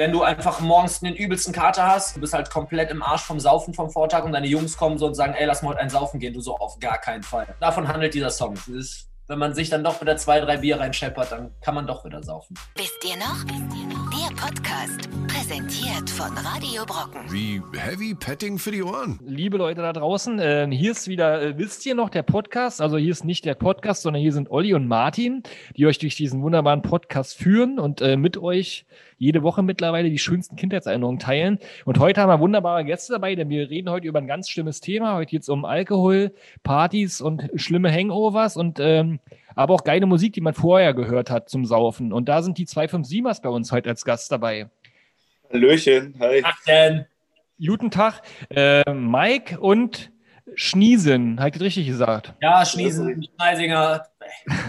wenn du einfach morgens den übelsten Kater hast, du bist halt komplett im Arsch vom Saufen vom Vortag und deine Jungs kommen so und sagen, ey, lass mal heute ein Saufen gehen, du so auf gar keinen Fall. Davon handelt dieser Song. Ist, wenn man sich dann doch wieder zwei, drei Bier reinscheppert, dann kann man doch wieder saufen. Wisst ihr noch? Der Podcast, präsentiert von Radio Brocken. Wie Heavy Petting für die Ohren. Liebe Leute da draußen, äh, hier ist wieder, äh, wisst ihr noch, der Podcast. Also hier ist nicht der Podcast, sondern hier sind Olli und Martin, die euch durch diesen wunderbaren Podcast führen und äh, mit euch jede Woche mittlerweile die schönsten Kindheitserinnerungen teilen. Und heute haben wir wunderbare Gäste dabei, denn wir reden heute über ein ganz schlimmes Thema. Heute geht es um Alkohol, Partys und schlimme Hangovers und ähm, aber auch geile Musik, die man vorher gehört hat zum Saufen. Und da sind die 257ers bei uns heute als Gast dabei. Hallöchen, hi. Ach denn. Guten Tag, äh, Mike und Schniesen, habt ihr richtig gesagt? Ja, Schniesen, Schneisinger,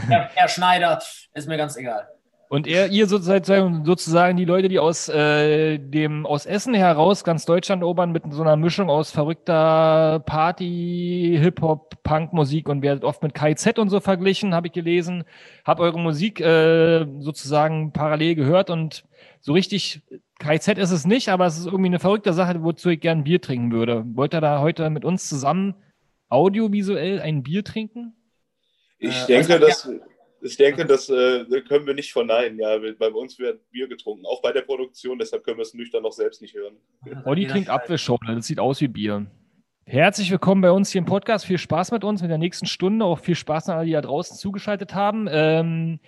Herr, Herr Schneider, ist mir ganz egal. Und er, ihr sozusagen, sozusagen die Leute, die aus äh, dem aus Essen heraus ganz Deutschland erobern mit so einer Mischung aus verrückter Party, Hip-Hop, Punk-Musik und werdet oft mit KZ und so verglichen, habe ich gelesen. Hab eure Musik äh, sozusagen parallel gehört und so richtig KZ ist es nicht, aber es ist irgendwie eine verrückte Sache, wozu ich gern Bier trinken würde. Wollt ihr da heute mit uns zusammen audiovisuell ein Bier trinken? Ich Äh, denke, also, dass, ich denke, das äh, können wir nicht verneinen. Ja, bei uns wird Bier getrunken, auch bei der Produktion, deshalb können wir es nüchtern noch selbst nicht hören. Olli trinkt Apfelschorle, das sieht aus wie Bier. Herzlich willkommen bei uns hier im Podcast. Viel Spaß mit uns, mit der nächsten Stunde. Auch viel Spaß an alle, die da draußen zugeschaltet haben. Ähm,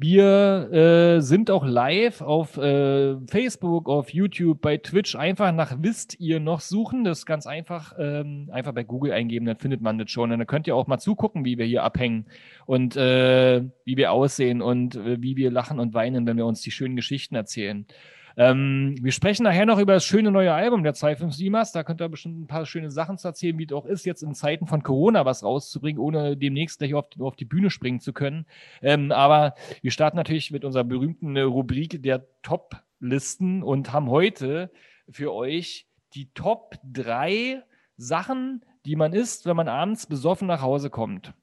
wir äh, sind auch live auf äh, Facebook, auf YouTube, bei Twitch. Einfach nach Wisst ihr noch suchen. Das ist ganz einfach. Ähm, einfach bei Google eingeben, dann findet man das schon. Und dann könnt ihr auch mal zugucken, wie wir hier abhängen und äh, wie wir aussehen und äh, wie wir lachen und weinen, wenn wir uns die schönen Geschichten erzählen. Ähm, wir sprechen nachher noch über das schöne neue Album der 257ers. Da könnt ihr bestimmt ein paar schöne Sachen zu erzählen, wie es auch ist, jetzt in Zeiten von Corona was rauszubringen, ohne demnächst gleich auf, auf die Bühne springen zu können. Ähm, aber wir starten natürlich mit unserer berühmten äh, Rubrik der Top-Listen und haben heute für euch die Top 3 Sachen, die man isst, wenn man abends besoffen nach Hause kommt.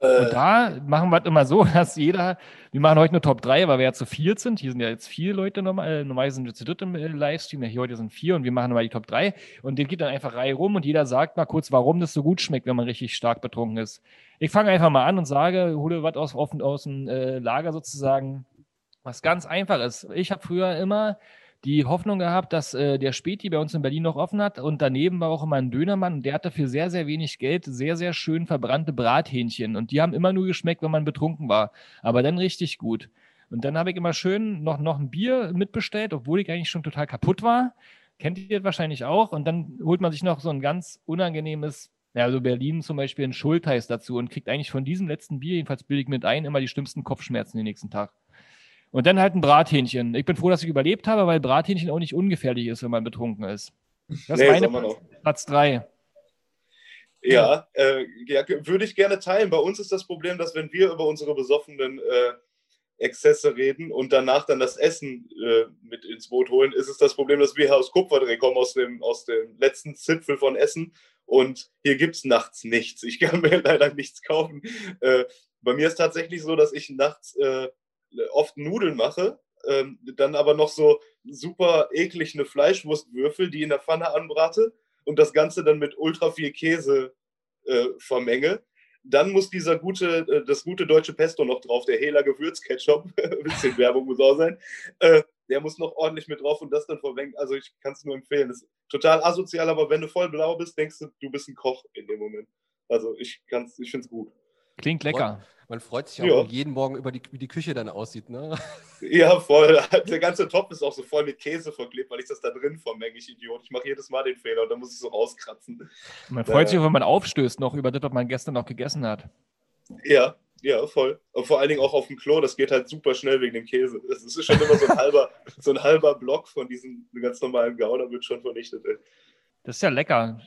Und Äh, da machen wir es immer so, dass jeder, wir machen heute nur Top 3, weil wir ja zu viert sind. Hier sind ja jetzt vier Leute normal, äh, normalerweise sind wir zu dritt im äh, Livestream, ja, hier heute sind vier und wir machen mal die Top 3 und den geht dann einfach Reihe rum und jeder sagt mal kurz, warum das so gut schmeckt, wenn man richtig stark betrunken ist. Ich fange einfach mal an und sage, hole was aus, aus, aus dem äh, Lager sozusagen, was ganz einfach ist. Ich habe früher immer die Hoffnung gehabt, dass äh, der Späti bei uns in Berlin noch offen hat und daneben war auch immer ein Dönermann und der hatte für sehr, sehr wenig Geld sehr, sehr schön verbrannte Brathähnchen und die haben immer nur geschmeckt, wenn man betrunken war, aber dann richtig gut. Und dann habe ich immer schön noch, noch ein Bier mitbestellt, obwohl ich eigentlich schon total kaputt war. Kennt ihr das wahrscheinlich auch? Und dann holt man sich noch so ein ganz unangenehmes, ja, also Berlin zum Beispiel ein Schultheiß dazu und kriegt eigentlich von diesem letzten Bier, jedenfalls billig mit ein, immer die schlimmsten Kopfschmerzen den nächsten Tag. Und dann halt ein Brathähnchen. Ich bin froh, dass ich überlebt habe, weil Brathähnchen auch nicht ungefährlich ist, wenn man betrunken ist. Das Nee, ist meine Platz. Platz drei. ja, äh, ja, würde ich gerne teilen. Bei uns ist das Problem, dass wenn wir über unsere besoffenen äh, Exzesse reden und danach dann das Essen äh, mit ins Boot holen, ist es das Problem, dass wir aus Kupferdreh kommen, aus dem, aus dem letzten Zipfel von Essen. Und hier gibt es nachts nichts. Ich kann mir leider nichts kaufen. Äh, bei mir ist tatsächlich so, dass ich nachts äh, oft Nudeln mache, ähm, dann aber noch so super eklig eine Fleischwurstwürfel, die in der Pfanne anbrate und das Ganze dann mit ultra viel Käse äh, vermenge. Dann muss dieser gute, äh, das gute deutsche Pesto noch drauf, der Hela Gewürzketchup, ein bisschen Werbung muss auch sein. Äh, der muss noch ordentlich mit drauf und das dann vermengen. Also ich kann es nur empfehlen. Das ist total asozial, aber wenn du voll blau bist, denkst du, du bist ein Koch in dem Moment. Also ich kann's, ich finde es gut. Klingt lecker. Man freut sich Ja. auch jeden Morgen über die, wie die Küche dann aussieht. Ne? Ja, voll. Der ganze Topf ist auch so voll mit Käse verklebt, weil ich das da drin vermenge, ich Idiot. Ich mache jedes Mal den Fehler und dann muss ich so rauskratzen. Man freut sich Ja. auch, wenn man aufstößt noch über das, was man gestern noch gegessen hat. Ja, ja, voll. Und vor allen Dingen auch auf dem Klo, das geht halt super schnell wegen dem Käse. Das ist schon immer so ein halber, so ein halber Block von diesem ganz normalen Gouda wird schon vernichtet. Ey. Das ist ja lecker.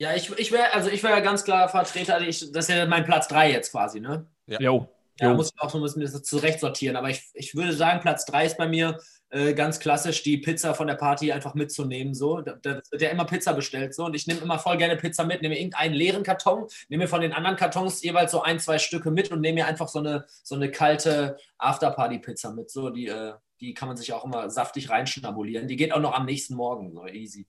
Ja, ich, ich wäre also ich wäre ganz klar Vertreter, ich, das ist ja mein Platz 3 jetzt quasi, ne? Ja. Jo. Ja, muss ich auch so ein bisschen das zurecht sortieren. Aber ich, ich würde sagen, Platz 3 ist bei mir äh, ganz klassisch, die Pizza von der Party einfach mitzunehmen. So. Da, da wird ja immer Pizza bestellt. So. Und ich nehme immer voll gerne Pizza mit, nehme irgendeinen leeren Karton, nehme mir von den anderen Kartons jeweils so ein, zwei Stücke mit und nehme mir einfach so eine, so eine kalte Afterparty-Pizza mit. So, die, äh, die kann man sich auch immer saftig reinschnabulieren. Die geht auch noch am nächsten Morgen, so easy.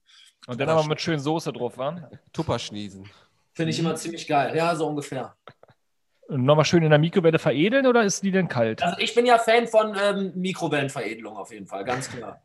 Und dann aber mit schön Soße drauf, wa? Tupperschniesen. Finde ich immer ziemlich geil. Ja, so ungefähr. Und nochmal schön in der Mikrowelle veredeln oder ist die denn kalt? Also ich bin ja Fan von ähm, Mikrowellenveredelung auf jeden Fall, ganz klar.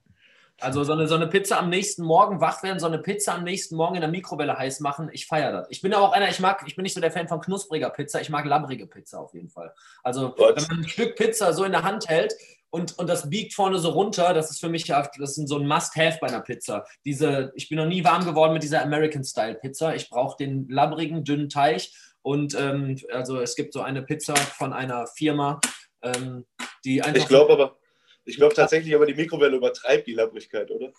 Also so eine, so eine Pizza am nächsten Morgen wach werden, so eine Pizza am nächsten Morgen in der Mikrowelle heiß machen, ich feiere das. Ich bin ja auch einer, ich mag, ich bin nicht so der Fan von knuspriger Pizza, ich mag labbrige Pizza auf jeden Fall. Also Gott. wenn man ein Stück Pizza so in der Hand hält und, und das biegt vorne so runter, das ist für mich ja, das ist so ein Must-Have bei einer Pizza. Diese, ich bin noch nie warm geworden mit dieser American-Style-Pizza. Ich brauche den labbrigen, dünnen Teig und ähm, also es gibt so eine Pizza von einer Firma, ähm, die einfach. Ich glaube aber, ich glaube tatsächlich, aber die Mikrowelle übertreibt die Labbrigkeit, oder?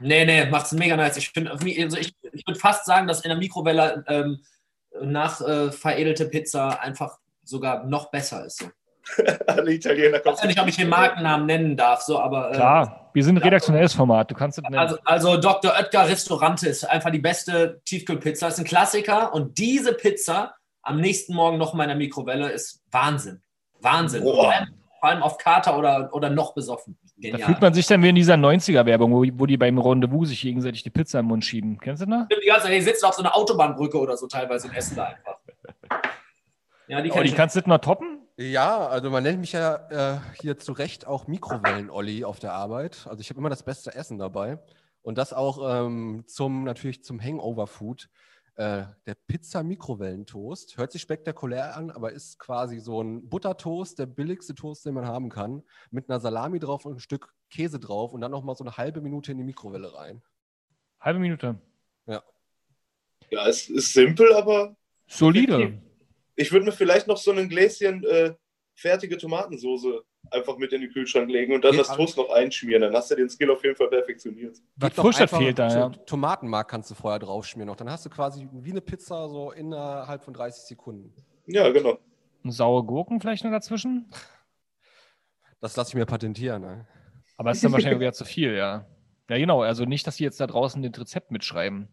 Nee, nee, macht's mega nice. Ich also ich, ich würde fast sagen, dass in der Mikrowelle ähm, nach äh, veredelte Pizza einfach sogar noch besser ist. So. Alle Italiener Ich weiß ja nicht, ob ich den Markennamen nennen darf, so, aber. äh, Klar, wir sind ein redaktionelles Format. Du kannst es nennen. Also, also Dr. Oetker Restaurante ist einfach die beste Tiefkühlpizza. Ist ein Klassiker und diese Pizza am nächsten Morgen noch mal in der Mikrowelle ist Wahnsinn. Wahnsinn. Boah. Vor allem, vor allem auf Kater oder, oder noch besoffen. Da Genial. fühlt man sich dann wie in dieser 90er-Werbung, wo, wo die beim Rendezvous sich gegenseitig die Pizza im Mund schieben. Kennst du das? Die ganze Zeit, die sitzen auf so einer Autobahnbrücke oder so teilweise in Essen da einfach. Ja, die Oh, kann die ich kannst du nicht noch toppen? Ja, also man nennt mich ja äh, hier zu Recht auch Mikrowellen-Olli auf der Arbeit. Also ich habe immer das beste Essen dabei. Und das auch ähm, zum natürlich zum Hangover-Food. Äh, der Pizza-Mikrowellentoast hört sich spektakulär an, aber ist quasi so ein Buttertoast, der billigste Toast, den man haben kann, mit einer Salami drauf und ein Stück Käse drauf und dann nochmal so eine halbe Minute in die Mikrowelle rein. Halbe Minute. Ja, es ist simpel, aber Solide. Ich würde mir vielleicht noch so ein Gläschen äh, fertige Tomatensoße einfach mit in den Kühlschrank legen und dann Geht das Toast noch einschmieren. Dann hast du den Skill auf jeden Fall perfektioniert. Was einfach fehlt da, so ja. Tomatenmark kannst du vorher draufschmieren noch. Dann hast du quasi wie eine Pizza so innerhalb von 30 Sekunden. Ja, genau. Und saure Gurken vielleicht noch dazwischen? Das lasse ich mir patentieren. Ne? Aber ist dann wahrscheinlich wieder zu viel, ja. Ja, genau. Also nicht, dass die jetzt da draußen das Rezept mitschreiben.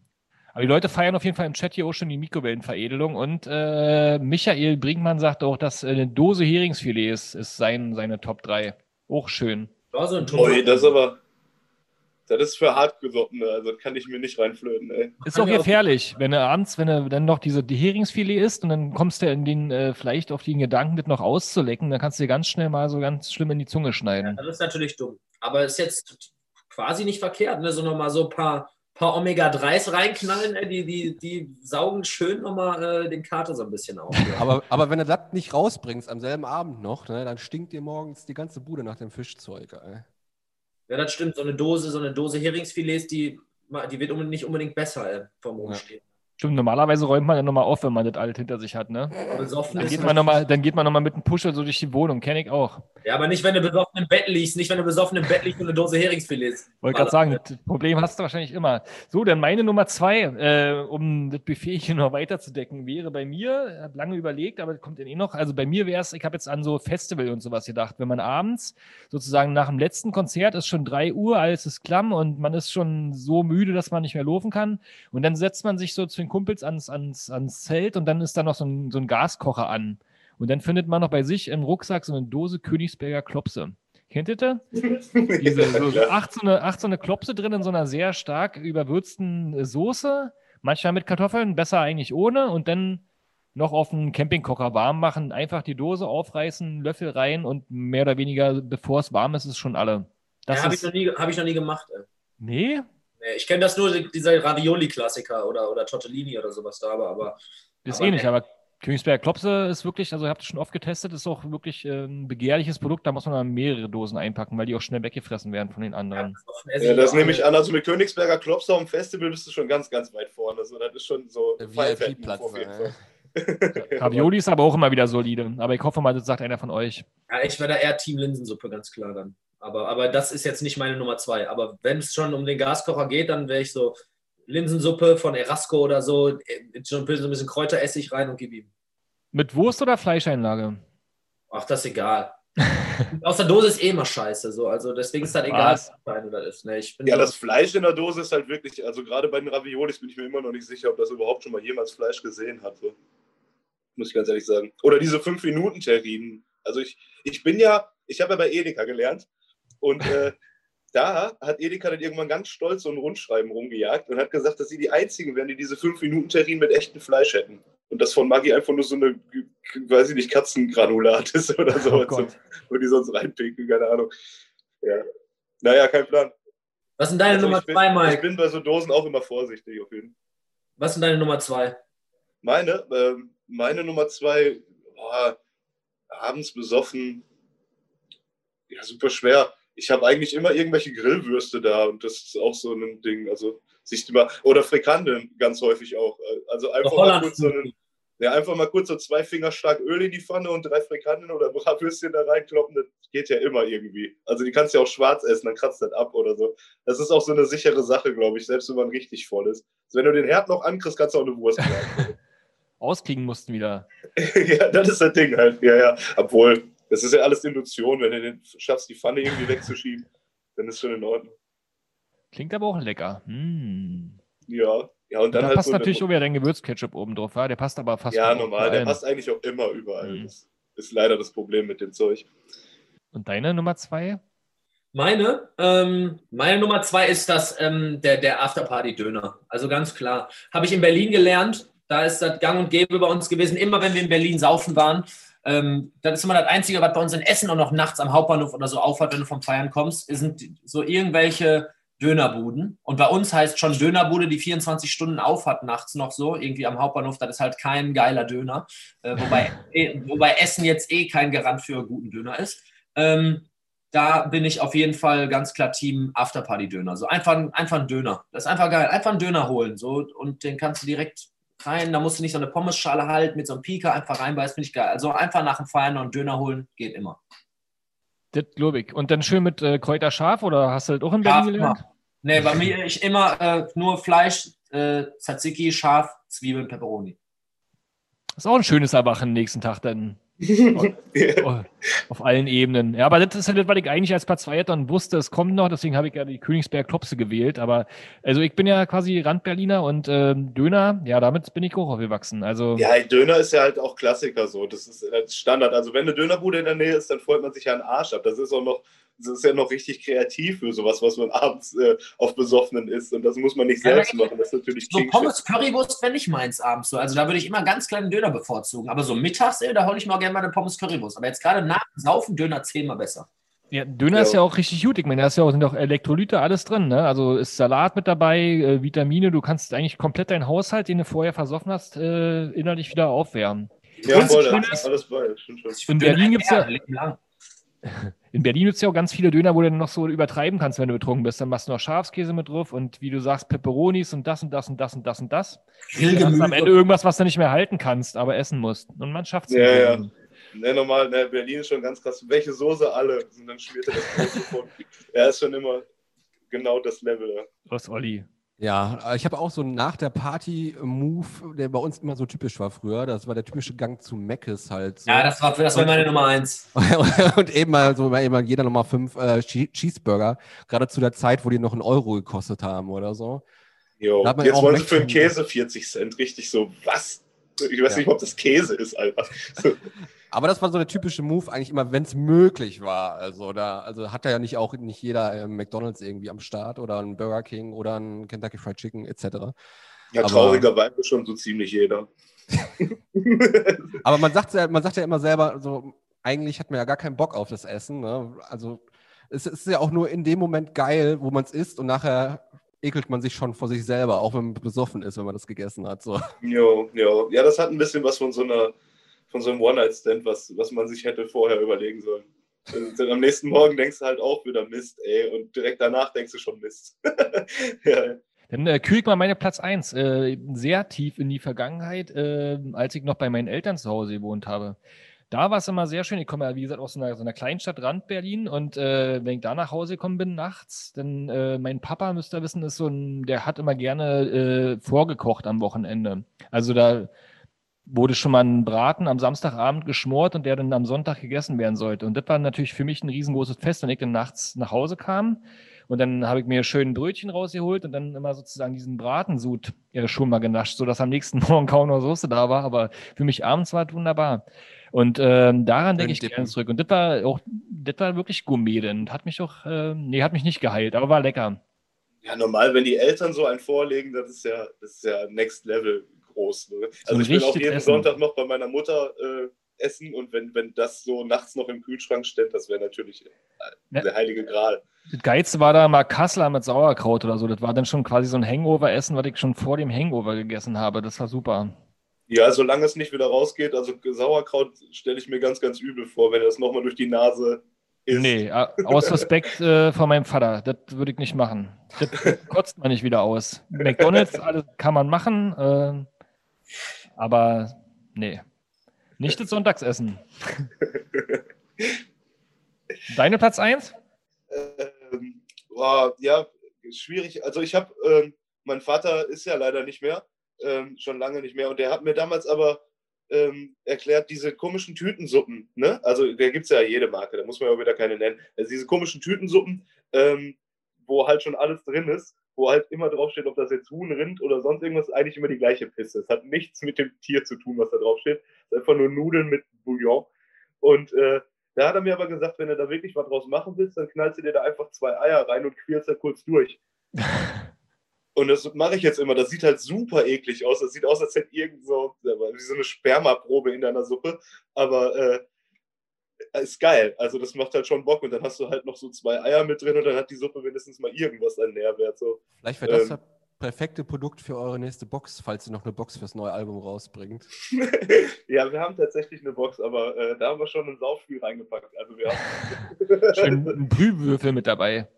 Aber die Leute feiern auf jeden Fall im Chat hier auch schon die Mikrowellenveredelung. Und äh, Michael Brinkmann sagt auch, dass eine Dose Heringsfilet ist, ist sein, seine Top 3. Auch schön. war so ein Ui, das ist aber. Das ist für hartgesottene, also das kann ich mir nicht reinflöten, ey. Ist auch ja gefährlich, wenn du abends, wenn du dann noch diese die Heringsfilet isst und dann kommst du in den, äh, vielleicht auf den Gedanken, das noch auszulecken, dann kannst du dir ganz schnell mal so ganz schlimm in die Zunge Ja, schneiden. das ist natürlich dumm. Aber ist jetzt quasi nicht verkehrt, ne? So nochmal so ein paar, paar Omega-3s reinknallen, die, die, die saugen schön nochmal äh, den Kater so ein bisschen auf. Ja. Aber, aber wenn du das nicht rausbringst am selben Abend noch, ne, dann stinkt dir morgens die ganze Bude nach dem Fischzeug. Ey. ja, das stimmt. So eine Dose, so eine Dose Heringsfilets, die, die wird nicht unbedingt besser äh, vom Rumstehen. Stimmt, normalerweise räumt man dann nochmal auf, wenn man das alt hinter sich hat, ne? Besoffen Dann ist geht man nochmal, dann geht man noch mal mit einem Puschel so durch die Wohnung, kenne ich auch. Ja, aber nicht, wenn du besoffen im Bett liegst, nicht, wenn du besoffen im Bett liegst und eine Dose Heringsfilets. Wollte gerade sagen, das Problem hast du wahrscheinlich immer. So, dann meine Nummer zwei, äh, um das Buffet hier noch weiterzudecken, wäre bei mir, habe lange überlegt, aber das kommt dann eh noch. Also bei mir wäre es, ich habe jetzt an so Festival und sowas gedacht. Wenn man abends sozusagen nach dem letzten Konzert ist schon 3 Uhr, alles ist klamm und man ist schon so müde, dass man nicht mehr laufen kann. Und dann setzt man sich so zu den Kumpels ans, ans, ans Zelt und dann ist da noch so ein, so ein Gaskocher an. Und dann findet man noch bei sich im Rucksack so eine Dose Königsberger Klopse. Kennt ihr das? Diese, so, so acht, so eine, acht so eine Klopse drin in so einer sehr stark überwürzten äh, Soße. Manchmal mit Kartoffeln, besser eigentlich ohne. Und dann noch auf einen Campingkocher warm machen. Einfach die Dose aufreißen, Löffel rein und mehr oder weniger, bevor es warm ist, ist schon alle. Das ja, habe ich, noch nie- hab ich noch nie gemacht. Ey. nee, Nee, Ich kenne das nur, dieser Ravioli-Klassiker oder, oder Tortellini oder sowas da, aber, aber ist Aber eh nicht. nee. Aber Königsberger Klopse ist wirklich, also ihr habt es schon oft getestet, ist auch wirklich äh, ein begehrliches Produkt. Da muss man dann mehrere Dosen einpacken, weil die auch schnell weggefressen werden von den anderen. besoffen esse Ja, das nehme ich an. Also mit Königsberger Klopster am Festival bist du schon ganz, ganz weit vorne. Also das ist schon so VIP-Platz. Fall. Ravioli ist aber auch immer wieder solide. Aber ich hoffe mal, das sagt einer von euch. Ja, ich wäre da eher Team Linsensuppe, ganz klar dann. Aber, aber das ist jetzt nicht meine Nummer zwei. Aber wenn es schon um den Gaskocher geht, dann wäre ich so Linsensuppe von Erasco oder so, äh, schon ein bisschen, Kräuteressig rein und gib ihm. Mit Wurst oder Fleischeinlage? Ach, das ist egal. Aus der Dose ist eh immer scheiße. So. Also deswegen ist das egal, Was? rein oder ist. Ne, ich bin Ja, so, das Fleisch in der Dose ist halt wirklich, also gerade bei den Raviolis bin ich mir immer noch nicht sicher, ob das überhaupt schon mal jemals Fleisch gesehen hat. So. Muss ich ganz ehrlich sagen. Oder diese 5-Minuten-Terrinen. Also ich, ich bin ja, ich habe ja bei Edeka gelernt Und äh, da hat Edeka dann irgendwann ganz stolz so ein Rundschreiben rumgejagt und hat gesagt, dass sie die einzigen wären, die diese 5-Minuten-Terrinen mit echtem Fleisch hätten. Und das von Maggi einfach nur so eine, weiß ich nicht, Katzengranulat ist oder so, Oh wo die sonst reinpinkeln, keine Ahnung. Ja. Naja, kein Plan. Was ist denn deine Also Nummer ich bin, zwei, Ich Mike? bin bei so Dosen auch immer vorsichtig auf jeden Fall. Was ist denn deine Nummer zwei? Meine, ähm, meine Nummer zwei, boah, abends besoffen, ja, super schwer. Ich habe eigentlich immer irgendwelche Grillwürste da und das ist auch so ein Ding. Also sich immer, oder Frikandeln ganz häufig auch. Also einfach mal kurz so einen, ja, einfach mal kurz so zwei Finger stark Öl in die Pfanne und drei Frikandeln oder Bratwürstchen da reinkloppen, das geht ja immer irgendwie. Also die kannst du ja auch schwarz essen, dann kratzt das ab oder so. Das ist auch so eine sichere Sache, glaube ich, selbst wenn man richtig voll ist. Also wenn du den Herd noch ankriegst, kannst du auch eine Wurst machen. Auskriegen mussten wieder. ja, das ist das Ding halt. Ja, ja. Obwohl, das ist ja alles Induktion. Wenn du den schaffst, die Pfanne irgendwie wegzuschieben, dann ist schon in Ordnung. Klingt aber auch lecker. Mm. Ja. Ja, und dann da halt passt so natürlich auch wieder dein Gewürzketchup oben drauf, ja? Der passt aber fast Ja, überall. normal. Der passt eigentlich auch immer überall. Mhm. Das ist leider das Problem mit dem Zeug. Und deine Nummer zwei? Meine, ähm, meine Nummer zwei ist das, ähm, der, der Afterparty-Döner. Also ganz klar. Habe ich in Berlin gelernt. Da ist das gang und gäbe bei uns gewesen. Immer wenn wir in Berlin saufen waren, ähm, das ist immer das Einzige, was bei uns in Essen und noch nachts am Hauptbahnhof oder so aufhat, wenn du vom Feiern kommst, sind so irgendwelche Dönerbuden. Und bei uns heißt schon Dönerbude, die 24 Stunden auf hat nachts noch so, irgendwie am Hauptbahnhof. Das ist halt kein geiler Döner. Äh, wobei, eh, wobei Essen jetzt eh kein Garant für guten Döner ist. Ähm, da bin ich auf jeden Fall ganz klar Team Afterparty-Döner. So einfach, ein- einfach ein Döner. Das ist einfach geil. Einfach einen Döner holen. So, und den kannst du direkt rein. Da musst du nicht so eine Pommesschale halten mit so einem Pika einfach reinbeißen. Finde ich geil. Also einfach nach dem Feiern noch einen Döner holen. Geht immer. Das glaube ich. Und dann schön mit äh, Kräuter scharf oder hast du das auch in Berlin gelernt? Nee, bei mir ich immer äh, nur Fleisch, äh, Tzatziki, Schaf, Zwiebeln, Peperoni. Ist auch ein schönes Erwachen nächsten Tag dann. Oh, auf allen Ebenen. Ja, aber das ist ja das, was ich eigentlich als Platz 2 hätte und wusste, es kommt noch, deswegen habe ich ja die Königsberg-Klopse gewählt. Aber also ich bin ja quasi Randberliner und ähm, Döner, ja, damit bin ich auch aufgewachsen. Also Ja, Döner ist ja halt auch Klassiker so. Das ist halt Standard. Also wenn eine Dönerbude in der Nähe ist, dann freut man sich ja einen Arsch ab. Das ist auch noch, das ist ja noch richtig kreativ für sowas, was man abends äh, auf Besoffenen isst. Und das muss man nicht Ja, selbst machen. Das ist natürlich So King Pommes Currywurst wäre nicht meins abends so. Also da würde ich immer ganz kleinen Döner bevorzugen. Aber so mittags, ey, da hole ich mal gerne mal eine Pommes Currywurst. Aber jetzt gerade nach dem Saufen Döner zehnmal besser. ja, Döner Ja. ist ja auch richtig gut. Ich meine, da ist ja auch, sind auch Elektrolyte, alles drin. Ne? Also ist Salat mit dabei, äh, Vitamine. Du kannst eigentlich komplett deinen Haushalt, den du vorher versoffen hast, äh, innerlich wieder aufwärmen. Ja, voll, das das ist alles bei. In Döner Berlin gibt's ja- ein Leben lang. In Berlin gibt es ja auch ganz viele Döner, wo du dann noch so übertreiben kannst, wenn du betrunken bist. Dann machst du noch Schafskäse mit drauf und wie du sagst, Peperonis und das und das und das und das und das. Dann hast am Ende irgendwas, was du nicht mehr halten kannst, aber essen musst. Und man schafft es. Ja, ja. Ne, normal, ne, Berlin ist schon ganz krass. Welche Soße alle? Und dann schmiert er das Brot. Er ist schon immer genau das Level. Ja. Was, Olli? Ja, äh, ich habe auch so nach der Party-Move, der bei uns immer so typisch war früher. Das war der typische Gang zu Meckes halt. So. Ja, das war, das war meine Nummer eins. und eben mal so mal eben jeder nochmal fünf äh, Che- Cheeseburger, gerade zu der Zeit, wo die noch einen Euro gekostet haben oder so. Jo. Jetzt auch wollen sie für den Käse 40 Cent. Richtig so, was? Ich weiß Ja. nicht, ob das Käse ist, Alter. Aber das war so der typische Move eigentlich immer, wenn es möglich war. Also da, also hat ja nicht auch nicht jeder äh, McDonalds irgendwie am Start oder ein Burger King oder ein Kentucky Fried Chicken etc. Ja, Aber- traurigerweise schon so ziemlich jeder. Aber man sagt ja, man sagt ja immer selber, so eigentlich hat man ja gar keinen Bock auf das Essen. Ne? Also es ist ja auch nur in dem Moment geil, wo man es isst und nachher ekelt man sich schon vor sich selber, auch wenn man besoffen ist, wenn man das gegessen hat. So. Jo, jo. Ja, das hat ein bisschen was von so einer, von so einem One-Night-Stand, was, was man sich hätte vorher überlegen sollen. Und dann am nächsten Morgen denkst du halt auch wieder Mist, ey, und direkt danach denkst du schon Mist. ja, Dann äh, kühl ich mal meine Platz 1. Äh, sehr tief in die Vergangenheit, äh, als ich noch bei meinen Eltern zu Hause gewohnt habe. Da war es immer sehr schön. Ich komme ja, wie gesagt, aus einer, so einer Kleinstadt, Rand Berlin. Und äh, wenn ich da nach Hause gekommen bin nachts, dann äh, mein Papa, müsst ihr wissen, ist so ein, der hat immer gerne äh, vorgekocht am Wochenende. Also da wurde schon mal ein Braten am Samstagabend geschmort und der dann am Sonntag gegessen werden sollte. Und das war natürlich für mich ein riesengroßes Fest, wenn ich dann nachts nach Hause kam Und dann habe ich mir schön ein Brötchen rausgeholt und dann immer sozusagen diesen Bratensud schon mal genascht, sodass am nächsten Morgen kaum noch Soße da war. Aber für mich abends war es wunderbar. Und ähm, daran denke ich dippen. gerne zurück. Und das war auch, das war wirklich Gourmet, denn hat mich doch, äh, nee, hat mich nicht geheilt, aber war lecker. Ja, normal, wenn die Eltern so einen vorlegen, das ist ja, das ist ja Next Level groß. Ne? Also ein ich bin auch jeden Essen. Sonntag noch bei meiner Mutter äh, essen und wenn, wenn das so nachts noch im Kühlschrank steht, das wäre natürlich äh, Ja. der heilige Gral. Das Geilste war da mal Kassler mit Sauerkraut oder so. Das war dann schon quasi so ein Hangover-Essen, was ich schon vor dem Hangover gegessen habe. Das war super. Ja, solange es nicht wieder rausgeht, also Sauerkraut stelle ich mir ganz, ganz übel vor, wenn das nochmal durch die Nase ist. Nee, aus Respekt äh, vor meinem Vater. Das würde ich nicht machen. Das kotzt man nicht wieder aus. McDonalds, alles kann man machen, äh, aber nee. Nicht das Sonntagsessen. Deine Platz 1? Ähm, ja, schwierig. Also ich habe, ähm, mein Vater ist ja leider nicht mehr, ähm, schon lange nicht mehr. Und der hat mir damals aber ähm, erklärt, diese komischen Tütensuppen, ne? Also da gibt es ja jede Marke, da muss man ja auch wieder keine nennen. Also diese komischen Tütensuppen, ähm, wo halt schon alles drin ist, wo halt immer draufsteht, ob das jetzt Huhn, Rind oder sonst irgendwas, ist eigentlich immer die gleiche Pisse. Es hat nichts mit dem Tier zu tun, was da draufsteht. Es ist einfach nur Nudeln mit Bouillon. Und äh, da hat er mir aber gesagt, wenn du da wirklich was draus machen willst, dann knallst du dir da einfach zwei Eier rein und quälst da kurz durch. Und das mache ich jetzt immer. Das sieht halt super eklig aus. Das sieht aus, als hätte irgend so, wie so eine Spermaprobe in deiner Suppe. Aber äh, ist geil. Also das macht halt schon Bock. Und dann hast du halt noch so zwei Eier mit drin und dann hat die Suppe mindestens mal irgendwas an Nährwert. So. Vielleicht wäre das Ähm. das perfekte Produkt für eure nächste Box, falls ihr noch eine Box fürs neue Album rausbringt. ja, wir haben tatsächlich eine Box, aber äh, da haben wir schon ein Saufspiel reingepackt. Also wir haben Schön Brühwürfel mit dabei.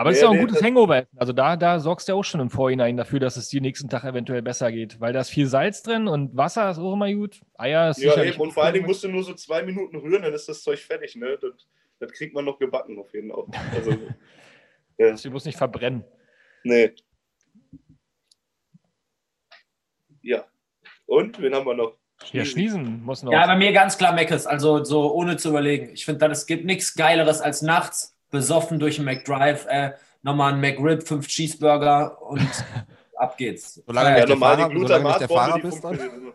Aber es ist ja auch ein gutes Hangover. Also da, da sorgst du ja auch schon im Vorhinein dafür, dass es dir nächsten Tag eventuell besser geht. Weil da ist viel Salz drin und Wasser ist auch immer gut. Eier ist Ja, eben. Und vor allen Dingen musst du nur so zwei Minuten rühren, dann ist das Zeug fertig. Ne? Das, das kriegt man noch gebacken auf jeden Fall. Also, ja. Du musst nicht verbrennen. Nee. Ja. Und, wen haben wir noch? Ja, schniesen muss noch. Ja, bei mir ganz klar Meckes, also so ohne zu überlegen. Ich finde, es gibt nichts Geileres als nachts besoffen durch einen McDrive, äh, nochmal einen McRib, fünf Cheeseburger und ab geht's. Solange Ja, der normal Fahrer- die solange nicht der Fahrer bist, dann?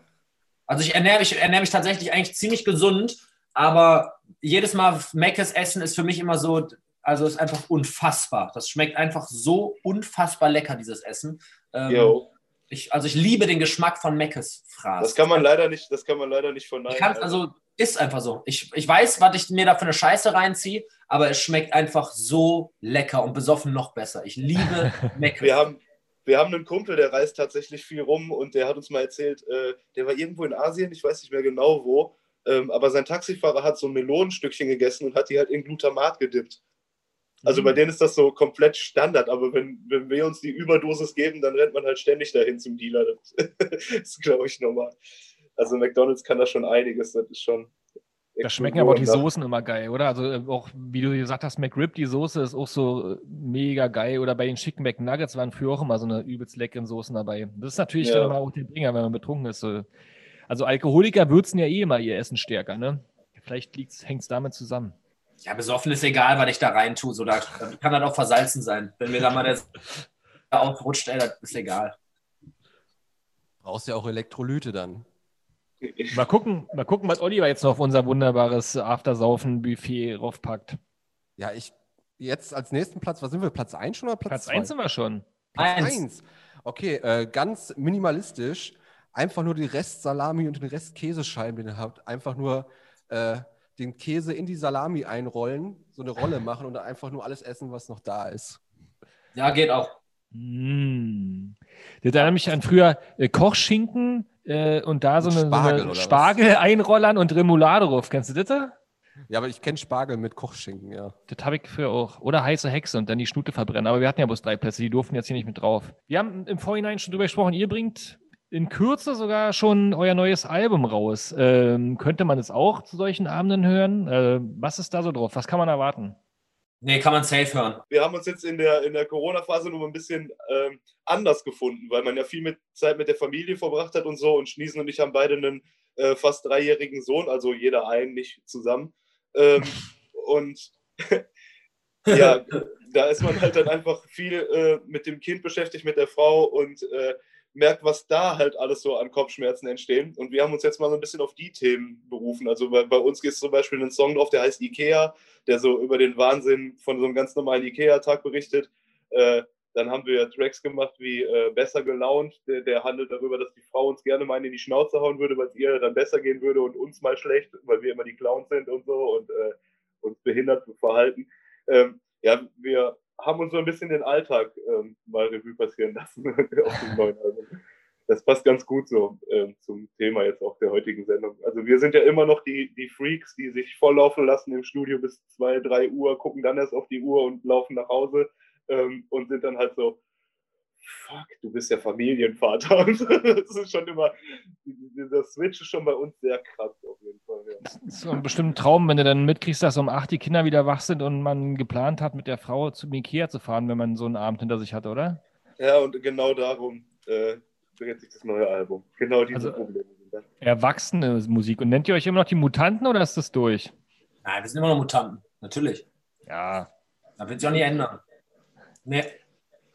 Also ich ernähre mich, ernähre mich tatsächlich eigentlich ziemlich gesund, aber jedes Mal Meckes essen ist für mich immer so, also ist einfach unfassbar. Das schmeckt einfach so unfassbar lecker, dieses Essen. Ähm, Jo. ich, also ich liebe den Geschmack von Meckes Fraß. Das kann man leider nicht, das kann man leider nicht verneinen. Ich kann, also ist einfach so. Ich, ich weiß, was ich mir da für eine Scheiße reinziehe, aber es schmeckt einfach so lecker und besoffen noch besser. Ich liebe Meckes. wir haben, wir haben einen Kumpel, der reist tatsächlich viel rum und der hat uns mal erzählt, äh, der war irgendwo in Asien, ich weiß nicht mehr genau wo, ähm, aber sein Taxifahrer hat so ein Melonenstückchen gegessen und hat die halt in Glutamat gedippt. Also Mhm. bei denen ist das so komplett Standard, aber wenn, wenn wir uns die Überdosis geben, dann rennt man halt ständig dahin zum Dealer. Das ist, glaube ich, normal. Also McDonalds kann da schon einiges, das ist schon. Da schmecken aber auch die. Soßen immer geil, oder? Also äh, auch, wie du gesagt hast, McRib, die Soße ist auch so äh, mega geil. Oder bei den Chicken McNuggets waren früher auch immer so eine übelst leckeren Soßen dabei. Das ist natürlich Ja. dann immer auch der Bringer, wenn man betrunken ist. So. Also Alkoholiker würzen ja eh immer ihr Essen stärker, ne? Vielleicht hängt es damit zusammen. Ja, besoffen ist egal, was ich da rein tue. So, da da kann das auch versalzen sein. Wenn mir da mal der aufrutscht, ey, das ist egal. Brauchst ja auch Elektrolyte dann. Mal gucken, mal gucken, was Oliver jetzt noch auf unser wunderbares Aftersaufen-Buffet raufpackt. Ja, ich jetzt als nächsten Platz, was sind wir? Platz 1 schon oder Platz Platz 2? 1 sind wir schon. Platz Eins. 1. Okay, äh, ganz minimalistisch. Einfach nur die Restsalami und den Rest Käsescheiben, den ihr habt. Einfach nur äh, den Käse in die Salami einrollen, so eine Rolle machen und dann einfach nur alles essen, was noch da ist. Ja, geht auch. Mm. Das erinnert mich an früher äh, Kochschinken äh, und da so eine, Spargel, so eine? Spargel einrollern und Remoulade drauf. Kennst du das? da? Ja, aber ich kenne Spargel mit Kochschinken, ja. Das habe ich früher auch. Oder heiße Hexe und dann die Schnute verbrennen. Aber wir hatten ja bloß drei Plätze, die durften jetzt hier nicht mit drauf. Wir haben im Vorhinein schon drüber gesprochen, ihr bringt in Kürze sogar schon euer neues Album raus. Ähm, könnte man es auch zu solchen Abenden hören? Äh, was ist da so drauf? Was kann man erwarten? Nee, kann man safe hören. wir haben uns jetzt in der, in der Corona-Phase nur ein bisschen ähm, anders gefunden, weil man ja viel mit Zeit mit der Familie verbracht hat und so. Und Schniesen und ich haben beide einen äh, fast dreijährigen Sohn, also jeder einen, nicht zusammen. Ähm, und ja, da ist man halt dann einfach viel äh, mit dem Kind beschäftigt, mit der Frau und äh, merkt, was da halt alles so an Kopfschmerzen entstehen. Und wir haben uns jetzt mal so ein bisschen auf die Themen berufen. Also bei, bei uns gibt es zum Beispiel einen Song drauf, der heißt Ikea, der so über den Wahnsinn von so einem ganz normalen Ikea-Tag berichtet. Äh, dann haben wir Tracks gemacht wie äh, Besser gelaunt, der, der, handelt darüber, dass die Frau uns gerne mal in die Schnauze hauen würde, weil es ihr dann besser gehen würde und uns mal schlecht, weil wir immer die Clowns sind und so und äh, uns behindert verhalten. Ähm, ja, wir haben uns so ein bisschen den Alltag ähm, mal Revue passieren lassen auf dem neuen Album. Das passt ganz gut so ähm, zum Thema jetzt auch der heutigen Sendung. Also wir sind ja immer noch die, die Freaks, die sich volllaufen lassen im Studio bis 2, 3 Uhr, gucken dann erst auf die Uhr und laufen nach Hause ähm, und sind dann halt so, fuck, du bist ja Familienvater. Das ist schon immer, dieser Switch ist schon bei uns sehr krass auf so ein bestimmter Traum, wenn du dann mitkriegst, dass um acht die Kinder wieder wach sind und man geplant hat, mit der Frau zum Ikea zu fahren, wenn man so einen Abend hinter sich hat, oder? Ja, und genau darum äh, dreht sich das neue Album. Genau diese also, Probleme. Erwachsene Musik. Und nennt ihr euch immer noch die Mutanten oder ist das durch? Nein, wir sind immer noch Mutanten, natürlich. Ja. Da wird sich auch nie ändern. Nee.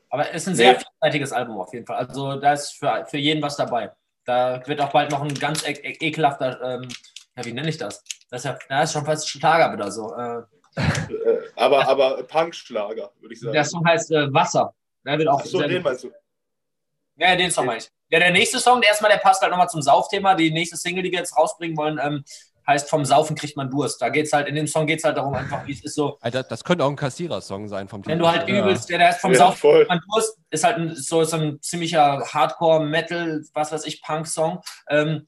Aber es ist ein sehr nee. vielseitiges Album auf jeden Fall. Also da ist für, für jeden was dabei. Da wird auch bald noch ein ganz e e ekelhafter, ähm, ja, wie nenne ich das? Das ist, ja, das ist schon fast Schlager wieder so. Äh, äh aber aber Punkschlager, würde ich sagen. Der Song heißt äh, Wasser. Der wird auch Ach so, den meinst du? Ja, den Song meine ich. Ja, der nächste Song, der erstmal, der passt halt nochmal zum Saufthema. Die nächste Single, die wir jetzt rausbringen wollen, ähm, heißt vom Saufen kriegt man Durst. Da geht's halt, in dem Song geht es halt darum, einfach, wie es ist so. Alter, das könnte auch ein Kassierer-Song sein vom Wenn du halt ja. übelst, der, der heißt vom ja, Saufen kriegt man Durst, ist halt ein, so, so ein ziemlicher Hardcore-Metal, was weiß ich, Punk-Song. Ähm,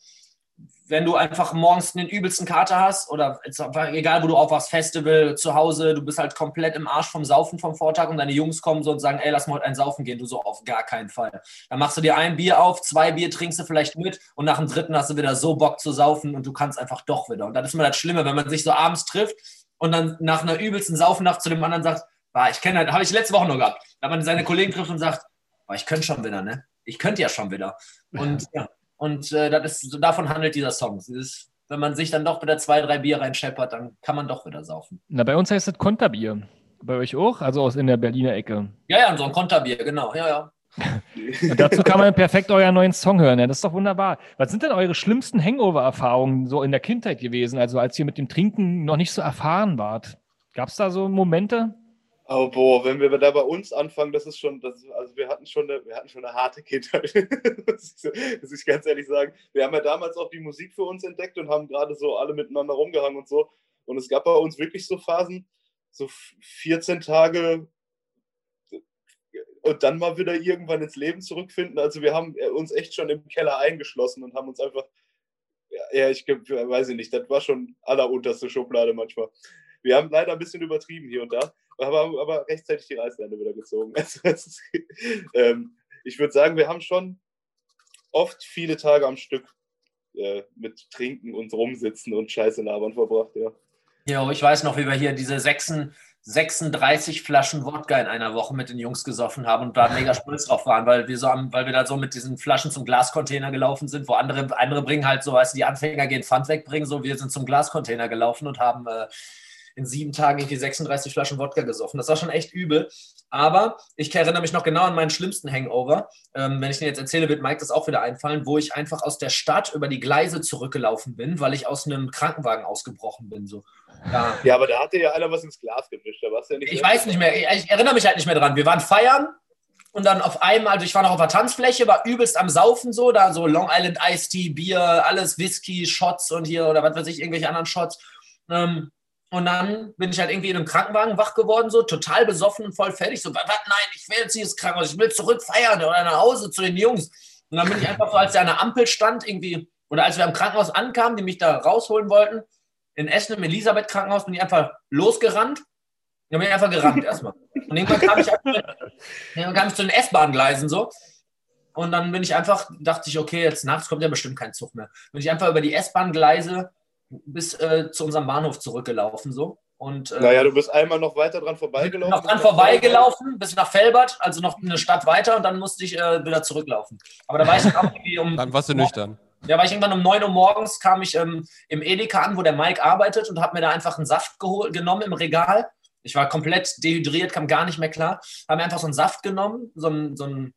wenn du einfach morgens den übelsten Kater hast oder egal, wo du aufwachst, Festival, zu Hause, du bist halt komplett im Arsch vom Saufen vom Vortag und deine Jungs kommen so und sagen, ey, lass mal heute ein Saufen gehen. Du so, auf gar keinen Fall. Dann machst du dir ein Bier auf, zwei Bier trinkst du vielleicht mit und nach dem dritten hast du wieder so Bock zu saufen und du kannst einfach doch wieder. Und das ist immer das Schlimme, wenn man sich so abends trifft und dann nach einer übelsten Saufennacht zu dem anderen sagt, bah, ich kenne das, habe ich letzte Woche noch gehabt. Da man seine Kollegen trifft und sagt, bah, ich könnte schon wieder, ne? Ich könnte ja schon wieder. Und ja, und äh, das ist, davon handelt dieser Song. Ist, wenn man sich dann doch wieder zwei, drei Bier reinscheppert, dann kann man doch wieder saufen. Na, bei uns heißt es Konterbier. Bei euch auch? Also aus in der Berliner Ecke. Ja, ja, so ein Konterbier, genau. Ja, ja. Und dazu kann man perfekt euren neuen Song hören. Ja, das ist doch wunderbar. Was sind denn eure schlimmsten Hangover-Erfahrungen so in der Kindheit gewesen? Also als ihr mit dem Trinken noch nicht so erfahren wart. Gab es da so Momente? Oh, boah, wenn wir da bei uns anfangen, das ist schon, das, also wir hatten schon eine, wir hatten schon eine harte Kindheit, muss, ich, ganz ehrlich sagen. Wir haben ja damals auch die Musik für uns entdeckt und haben gerade so alle miteinander rumgehangen und so. Und es gab bei uns wirklich so Phasen, so 14 Tage und dann mal wieder irgendwann ins Leben zurückfinden. Also wir haben uns echt schon im Keller eingeschlossen und haben uns einfach, ja, ich weiß ich nicht, das war schon allerunterste Schublade manchmal. Wir haben leider ein bisschen übertrieben hier und da aber, aber rechtzeitig die Reißleine wieder gezogen. Also, ist, ähm, ich würde sagen, wir haben schon oft viele Tage am Stück äh, mit Trinken und Rumsitzen und Scheiße labern verbracht, ja. Ja, ich weiß noch, wie wir hier diese 36 Flaschen Wodka in einer Woche mit den Jungs gesoffen haben und da mega stolz drauf waren, weil wir so am, weil wir da so mit diesen Flaschen zum Glascontainer gelaufen sind, wo andere, andere bringen halt so, weißt du, die Anfänger gehen Pfand wegbringen, so wir sind zum Glascontainer gelaufen und haben äh, in sieben Tagen irgendwie 36 Flaschen Wodka gesoffen. Das war schon echt übel. Aber ich erinnere mich noch genau an meinen schlimmsten Hangover. Ähm, wenn ich den jetzt erzähle, wird Mike das auch wieder einfallen, wo ich einfach aus der Stadt über die Gleise zurückgelaufen bin, weil ich aus einem Krankenwagen ausgebrochen bin. So. Ja. ja, aber da hatte ja einer was ins Glas gemischt. Da war's ja nicht ich weiß nicht mehr. Ich, ich erinnere mich halt nicht mehr dran. Wir waren feiern und dann auf einmal, also ich war noch auf der Tanzfläche, war übelst am Saufen so, da so Long Island Iced Tea, Bier, alles Whisky, Shots und hier oder was weiß ich, irgendwelche anderen Shots. Ähm, und dann bin ich halt irgendwie in einem Krankenwagen wach geworden, so total besoffen und voll fertig. So, was, nein, ich will jetzt dieses Krankenhaus, ich will zurück feiern oder nach Hause zu den Jungs. Und dann bin ich einfach so, als er an der Ampel stand, irgendwie, oder als wir am Krankenhaus ankamen, die mich da rausholen wollten, in Essen im Elisabeth-Krankenhaus, bin ich einfach losgerannt. Dann bin ich einfach gerannt erstmal. Und irgendwann kam ich, irgendwann kam ich zu den S-Bahn-Gleisen so. Und dann bin ich einfach, dachte ich, okay, jetzt nachts kommt ja bestimmt kein Zug mehr. Bin ich einfach über die S-Bahn-Gleise bis äh, zu unserem Bahnhof zurückgelaufen. So. Und, äh, naja, du bist einmal noch weiter dran vorbeigelaufen. Noch dran vorbeigelaufen, bis nach Felbert, also noch eine Stadt weiter und dann musste ich äh, wieder zurücklaufen. Aber da war ich auch irgendwie um. Dann warst du nüchtern. Ja, war ich irgendwann um 9 Uhr morgens, kam ich ähm, im Edeka an, wo der Mike arbeitet und habe mir da einfach einen Saft geholt, genommen im Regal Ich war komplett dehydriert, kam gar nicht mehr klar. Haben mir einfach so einen Saft genommen, so einen, so einen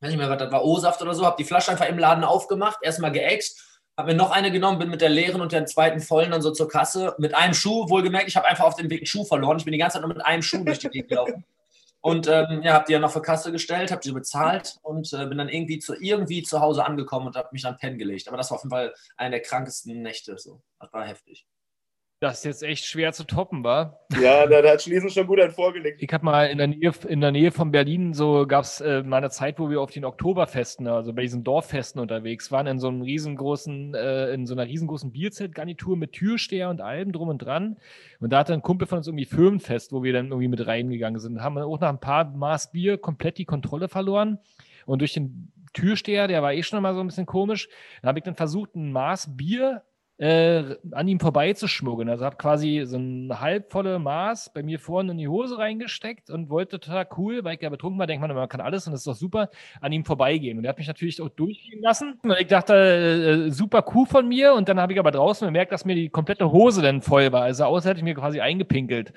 weiß nicht mehr, was das war, O-Saft oder so, habe die Flasche einfach im Laden aufgemacht, erstmal geäxt, habe mir noch eine genommen, bin mit der leeren und der zweiten vollen dann so zur Kasse. Mit einem Schuh, wohlgemerkt, ich habe einfach auf dem Weg einen Schuh verloren. Ich bin die ganze Zeit nur mit einem Schuh durch die Gegend gelaufen. Und ähm, ja, habe die ja noch für Kasse gestellt, habe die bezahlt und äh, bin dann irgendwie zu, irgendwie zu Hause angekommen und habe mich dann pennen gelegt. Aber das war auf jeden Fall eine der krankesten Nächte. So. Das war heftig. Das ist jetzt echt schwer zu toppen, war. Ja, da, hat Schließen schon gut einen vorgelegt. Ich habe mal in der Nähe, in der Nähe von Berlin, so gab es äh, mal eine Zeit, wo wir auf den Oktoberfesten, also bei diesen Dorffesten unterwegs waren, in so einem riesengroßen, äh, in so einer riesengroßen Bierzeltgarnitur mit Türsteher und allem drum und dran. Und da hatte ein Kumpel von uns irgendwie Firmenfest, wo wir dann irgendwie mit reingegangen sind. Haben auch nach ein paar Maß Bier komplett die Kontrolle verloren. Und durch den Türsteher, der war eh schon mal so ein bisschen komisch, da habe ich dann versucht, ein Maß Bier äh, an ihm vorbeizuschmuggeln. Also habe quasi so ein halbvolle Maß bei mir vorne in die Hose reingesteckt und wollte total cool, weil ich ja betrunken war, denkt man, man kann alles und das ist doch super, an ihm vorbeigehen. Und er hat mich natürlich auch durchgehen lassen. Und ich dachte, äh, super cool von mir. Und dann habe ich aber draußen bemerkt, dass mir die komplette Hose dann voll war. Also außer hätte ich mir quasi eingepinkelt.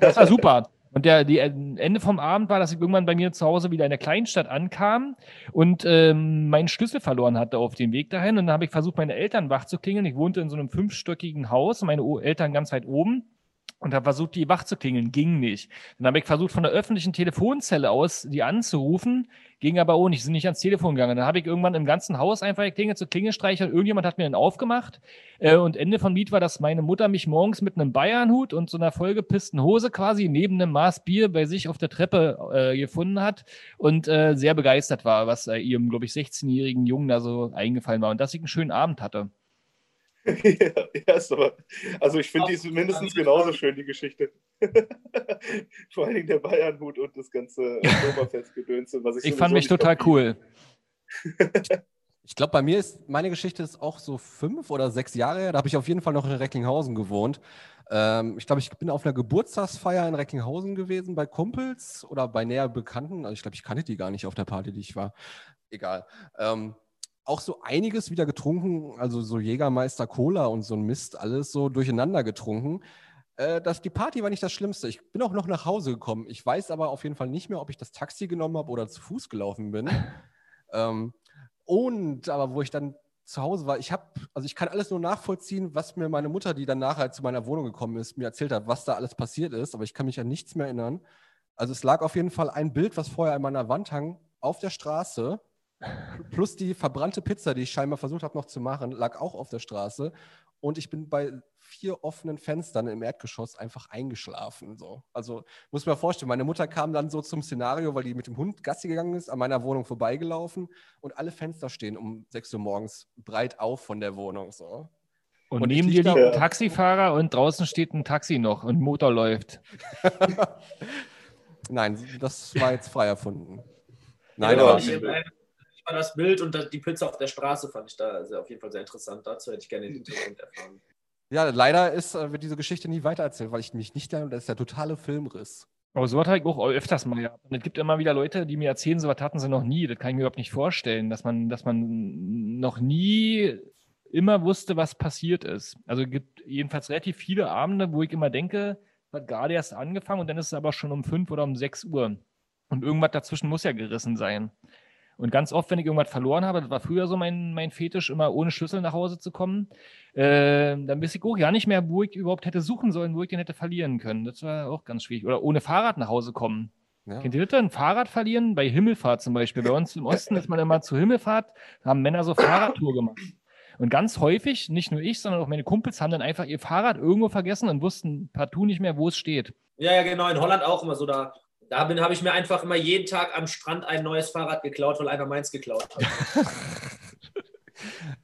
Das war super. Und der die Ende vom Abend war, dass ich irgendwann bei mir zu Hause wieder in der Kleinstadt ankam und ähm, meinen Schlüssel verloren hatte auf dem Weg dahin. Und dann habe ich versucht, meine Eltern wach zu klingeln. Ich wohnte in so einem fünfstöckigen Haus meine Eltern ganz weit oben und habe versucht, die wach zu klingeln. Ging nicht. Dann habe ich versucht, von der öffentlichen Telefonzelle aus die anzurufen. Ging aber auch nicht. Sind nicht ans Telefon gegangen. Dann habe ich irgendwann im ganzen Haus einfach geklingelt zu Klingelstreicher und irgendjemand hat mir dann aufgemacht. Äh, und Ende vom Lied war, dass meine Mutter mich morgens mit einem Bayernhut und so einer vollgepissten Hose quasi neben einem Maß Bier bei sich auf der Treppe äh, gefunden hat und äh, sehr begeistert war, was äh, ihrem, glaube ich, 16-jährigen Jungen da so eingefallen war und dass ich einen schönen Abend hatte. ja, ist aber, also ich finde die ist mindestens genauso schön, die Geschichte. Vor allen Dingen der Bayernhut und das ganze Oktoberfestgedönse, was ich Ich fand mich total cool. Ich glaube, bei mir ist, meine Geschichte ist auch so fünf oder sechs Jahre her. Da habe ich auf jeden Fall noch in Recklinghausen gewohnt. Ähm, ich glaube, ich bin auf einer Geburtstagsfeier in Recklinghausen gewesen bei Kumpels oder bei näher Bekannten. Also ich glaube, ich kannte die gar nicht auf der Party, die ich war. Egal. Ähm, auch so einiges wieder getrunken, also so Jägermeister Cola und so ein Mist, alles so durcheinander getrunken. Äh, das, die Party war nicht das Schlimmste. Ich bin auch noch nach Hause gekommen. Ich weiß aber auf jeden Fall nicht mehr, ob ich das Taxi genommen habe oder zu Fuß gelaufen bin. ähm, und aber wo ich dann zu Hause war, ich habe, also ich kann alles nur nachvollziehen, was mir meine Mutter, die dann nachher zu meiner Wohnung gekommen ist, mir erzählt hat, was da alles passiert ist, aber ich kann mich an nichts mehr erinnern. Also es lag auf jeden Fall ein Bild, was vorher an meiner Wand hang, auf der Straße Plus die verbrannte Pizza, die ich scheinbar versucht habe noch zu machen, lag auch auf der Straße. Und ich bin bei vier offenen Fenstern im Erdgeschoss einfach eingeschlafen. So. Also muss mir vorstellen, meine Mutter kam dann so zum Szenario, weil die mit dem Hund Gassi gegangen ist, an meiner Wohnung vorbeigelaufen und alle Fenster stehen um 6 Uhr morgens breit auf von der Wohnung. So. Und, und neben dir liegt ein Taxifahrer und draußen steht ein Taxi noch und Motor läuft. Nein, das war jetzt frei erfunden. Nein, ja, aber war das Bild und die Pizza auf der Straße fand ich da also auf jeden Fall sehr interessant. Dazu hätte ich gerne den Hintergrund erfahren. Ja, leider ist, äh, wird diese Geschichte nie weitererzählt, weil ich mich nicht da, das ist der totale Filmriss. Aber so hat ich auch öfters mal gehabt. Und es gibt immer wieder Leute, die mir erzählen, so was hatten sie noch nie. Das kann ich mir überhaupt nicht vorstellen, dass man, dass man noch nie immer wusste, was passiert ist. Also es gibt jedenfalls relativ viele Abende, wo ich immer denke, hat gerade erst angefangen und dann ist es aber schon um fünf oder um sechs Uhr. Und irgendwas dazwischen muss ja gerissen sein. Und ganz oft, wenn ich irgendwas verloren habe, das war früher so mein, mein Fetisch, immer ohne Schlüssel nach Hause zu kommen, äh, dann wusste ich auch ja nicht mehr, wo ich überhaupt hätte suchen sollen, wo ich den hätte verlieren können. Das war auch ganz schwierig. Oder ohne Fahrrad nach Hause kommen. Ja. Kennt ihr das? Ein Fahrrad verlieren? Bei Himmelfahrt zum Beispiel. Bei uns im Osten ist man immer zur Himmelfahrt, haben Männer so Fahrradtour gemacht. Und ganz häufig, nicht nur ich, sondern auch meine Kumpels haben dann einfach ihr Fahrrad irgendwo vergessen und wussten partout nicht mehr, wo es steht. Ja, ja, genau. In Holland auch immer so. Da da habe ich mir einfach immer jeden Tag am Strand ein neues Fahrrad geklaut, weil einer meins geklaut hat.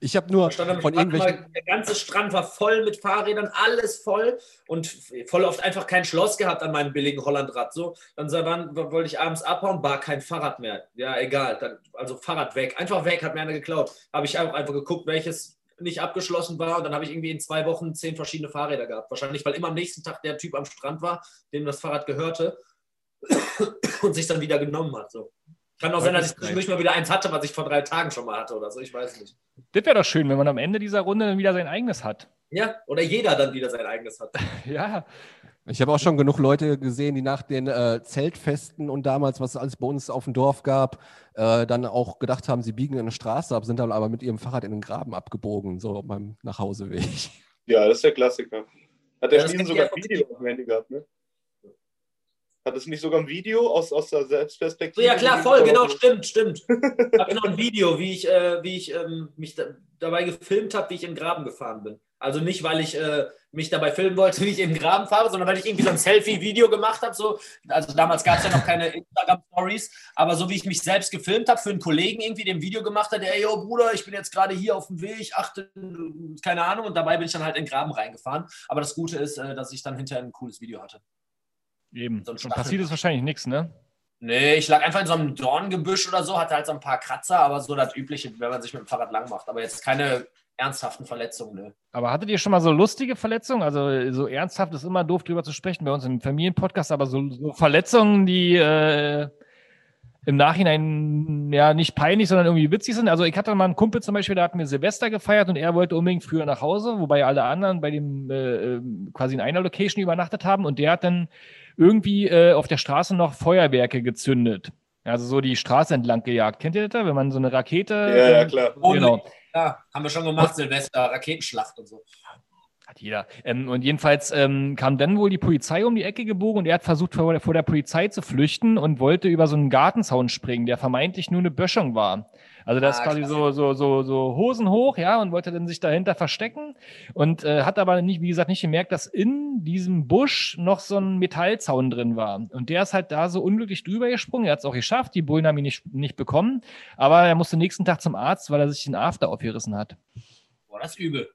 Ich habe nur von irgendwelchen... Der ganze Strand war voll mit Fahrrädern, alles voll und voll oft einfach kein Schloss gehabt an meinem billigen Hollandrad. So, dann dann wollte ich abends abhauen, war kein Fahrrad mehr. Ja, egal. Dann, also Fahrrad weg. Einfach weg, hat mir einer geklaut. Habe ich auch einfach geguckt, welches nicht abgeschlossen war und dann habe ich irgendwie in zwei Wochen zehn verschiedene Fahrräder gehabt. Wahrscheinlich, weil immer am nächsten Tag der Typ am Strand war, dem das Fahrrad gehörte und sich dann wieder genommen hat. So. Kann auch sein, dass ich nicht mal wieder eins hatte, was ich vor drei Tagen schon mal hatte oder so. Ich weiß nicht. Das wäre doch schön, wenn man am Ende dieser Runde dann wieder sein eigenes hat. Ja, oder jeder dann wieder sein eigenes hat. ja. Ich habe auch schon genug Leute gesehen, die nach den äh, Zeltfesten und damals, was es alles bei uns auf dem Dorf gab, äh, dann auch gedacht haben, sie biegen eine Straße ab, sind dann aber mit ihrem Fahrrad in den Graben abgebogen, so beim Nachhauseweg. Ja, das ist der Klassiker. Hat der Ja, kennt sogar Video auf dem Handy gehabt, ne? Hat es nicht sogar ein Video aus, aus der Selbstperspektive? ja klar, voll, genau, stimmt, stimmt. Ich habe genau ein Video, wie ich, äh, wie ich ähm, mich da, dabei gefilmt habe, wie ich in den Graben gefahren bin. Also nicht, weil ich äh, mich dabei filmen wollte, wie ich in den Graben fahre, sondern weil ich irgendwie so ein Selfie-Video gemacht habe. So. Also damals gab es ja noch keine Instagram-Stories, aber so wie ich mich selbst gefilmt habe, für einen Kollegen irgendwie dem Video gemacht hat, ey, yo Bruder, ich bin jetzt gerade hier auf dem Weg, achte, keine Ahnung, und dabei bin ich dann halt in den Graben reingefahren. Aber das Gute ist, äh, dass ich dann hinterher ein cooles Video hatte. Eben. So Und passiert ist wahrscheinlich nichts, ne? Nee, ich lag einfach in so einem Dorngebüsch oder so, hatte halt so ein paar Kratzer, aber so das Übliche, wenn man sich mit dem Fahrrad lang macht. Aber jetzt keine ernsthaften Verletzungen, ne. Aber hattet ihr schon mal so lustige Verletzungen? Also so ernsthaft ist immer doof drüber zu sprechen bei uns im Familienpodcast, aber so, so Verletzungen, die äh, im Nachhinein ja nicht peinlich, sondern irgendwie witzig sind. Also ich hatte mal einen Kumpel zum Beispiel, der hat mir Silvester gefeiert und er wollte unbedingt früher nach Hause, wobei alle anderen bei dem äh, äh, quasi in einer Location übernachtet haben und der hat dann irgendwie äh, auf der Straße noch Feuerwerke gezündet. Also so die Straße entlang gejagt. Kennt ihr das da? Wenn man so eine Rakete. Ja, ja, klar. Genau. Ja, haben wir schon gemacht, Silvester, Raketenschlacht und so. Hat jeder. Ähm, und jedenfalls ähm, kam dann wohl die Polizei um die Ecke gebogen und er hat versucht, vor der, vor der Polizei zu flüchten und wollte über so einen Gartenzaun springen, der vermeintlich nur eine Böschung war. Also das Ah, quasi so, so, so, so Hosen hoch, ja, und wollte dann sich dahinter verstecken und äh, hat aber nicht, wie gesagt, nicht gemerkt, dass in diesem Busch noch so ein Metallzaun drin war. Und der ist halt da so unglücklich drüber gesprungen. Er hat es auch geschafft, die Bullen haben ihn nicht, nicht bekommen, aber er musste nächsten Tag zum Arzt, weil er sich den After aufgerissen hat. Boah, das ist übel.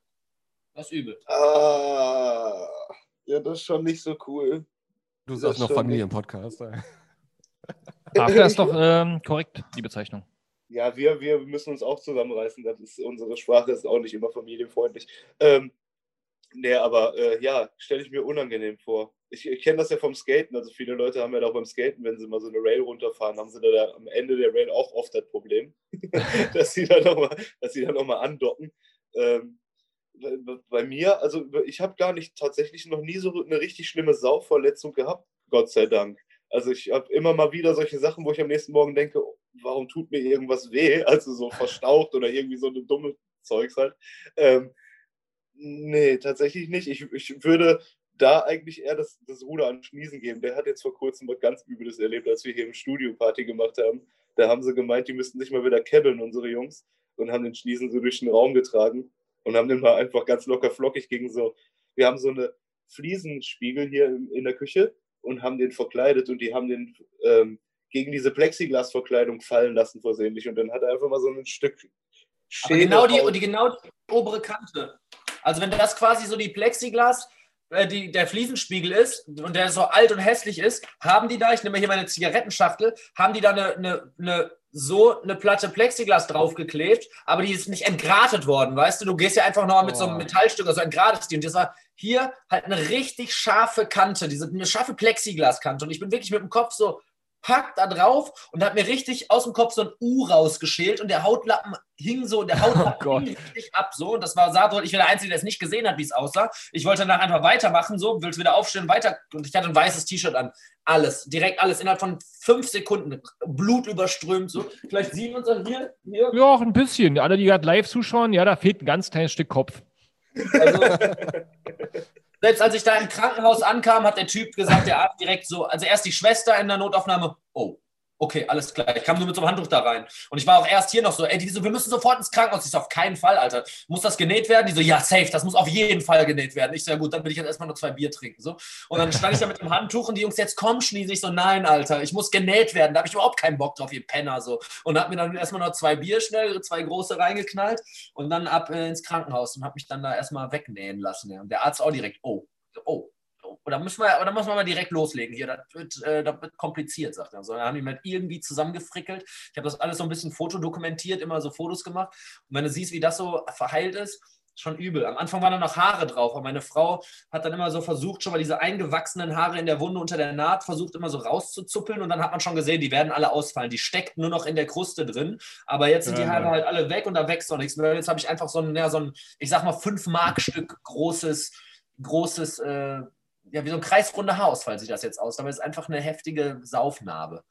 Das ist übel. Ah, ja, das ist schon nicht so cool. Du Das sagst noch Familienpodcast. After ist doch ähm, korrekt, die Bezeichnung. Ja, wir, wir müssen uns auch zusammenreißen. Das ist, unsere Sprache ist auch nicht immer familienfreundlich. Ähm, nee, aber äh, ja, stelle ich mir unangenehm vor. Ich, ich kenne das ja vom Skaten. Also viele Leute haben ja auch beim Skaten, wenn sie mal so eine Rail runterfahren, haben sie da, am Ende der Rail auch oft das Problem, dass sie da nochmal noch andocken. Ähm, bei- mir, also ich habe gar nicht tatsächlich noch nie so eine richtig schlimme Saufverletzung gehabt, Gott sei Dank. Also ich habe immer mal wieder solche Sachen, wo ich am nächsten Morgen denke, warum tut mir irgendwas weh? Also so verstaucht oder irgendwie so eine dumme Zeugs halt. Ähm, nee, tatsächlich nicht. Ich, ich würde da eigentlich eher das, das Ruder an Schniesen geben. Der hat jetzt vor kurzem was ganz Übles erlebt, als wir hier im Studio Party gemacht haben. Da haben sie gemeint, die müssten sich mal wieder kebbeln, unsere Jungs, und haben den Schniesen so durch den Raum getragen und haben den mal einfach ganz locker flockig gegen so. Wir haben so eine Fliesenspiegel hier in, in der Küche und haben den verkleidet und die haben den ähm, gegen diese Plexiglasverkleidung fallen lassen versehentlich und dann hat er einfach mal so ein Stück Schere genau die, die, genau die obere Kante. Also wenn das quasi so die Plexiglas, äh, die, der Fliesenspiegel ist und der so alt und hässlich ist, haben die da, ich nehme hier meine Zigarettenschachtel, haben die da eine, eine, eine so eine Platte Plexiglas draufgeklebt, aber die ist nicht entgratet worden, weißt du? Du gehst ja einfach noch mit so einem Oh. Metallstück, also entgratest die. Und das war hier halt eine richtig scharfe Kante, diese eine scharfe Plexiglaskante. Und ich bin wirklich mit dem Kopf so pack da drauf und hat mir richtig aus dem Kopf so ein U rausgeschält und der Hautlappen hing so, der Hautlappen Oh hing richtig ab so und das war sah ich war der Einzige, der es nicht gesehen hat, wie es aussah. Ich wollte danach einfach weitermachen, so, willst wieder aufstehen, weiter und ich hatte ein weißes T-Shirt an. Alles, direkt alles, innerhalb von fünf Sekunden, Blut überströmt, so. Vielleicht sehen wir uns dann hier, hier. Ja, auch ein bisschen. Alle, die gerade live zuschauen, ja, da fehlt ein ganz kleines Stück Kopf. Also, selbst als ich da im Krankenhaus ankam, hat der Typ gesagt, der Arzt direkt so, also erst die Schwester in der Notaufnahme, oh, okay, alles klar. Ich kam nur mit so einem Handtuch da rein. Und ich war auch erst hier noch so, ey, die so, wir müssen sofort ins Krankenhaus. Ich so, auf keinen Fall, Alter. Muss das genäht werden? Die so, ja, safe, das muss auf jeden Fall genäht werden. Ich so, ja gut, dann will ich jetzt erstmal nur zwei Bier trinken. So. Und dann stand ich da mit dem Handtuch und die Jungs, jetzt komm, Schniese. Ich so, nein, Alter, ich muss genäht werden. Da habe ich überhaupt keinen Bock drauf, ihr Penner. So. Und hab mir dann erstmal noch zwei Bier schnell, zwei große reingeknallt und dann ab äh, ins Krankenhaus und habe mich dann da erstmal wegnähen lassen. Ja. Und der Arzt auch direkt, oh, oh. Oder müssen wir, oder müssen wir mal direkt loslegen hier? Das wird, äh, das wird kompliziert, sagt er. So, dann haben die mir irgendwie zusammengefrickelt. Ich habe das alles so ein bisschen fotodokumentiert, immer so Fotos gemacht. Und wenn du siehst, wie das so verheilt ist, schon übel. Am Anfang waren da noch Haare drauf, aber meine Frau hat dann immer so versucht, schon mal diese eingewachsenen Haare in der Wunde unter der Naht, versucht immer so rauszuzuppeln und dann hat man schon gesehen, die werden alle ausfallen. Die steckt nur noch in der Kruste drin, aber jetzt sind die Ja, Haare ja. halt alle weg und da wächst noch nichts mehr. Jetzt habe ich einfach so ein, ja, so ein, ich sag mal, 5 Mark Stück großes, großes, äh, ja, wie so ein kreisrunder Haarausfall sieht das jetzt aus. Aber es ist einfach eine heftige Saufnarbe.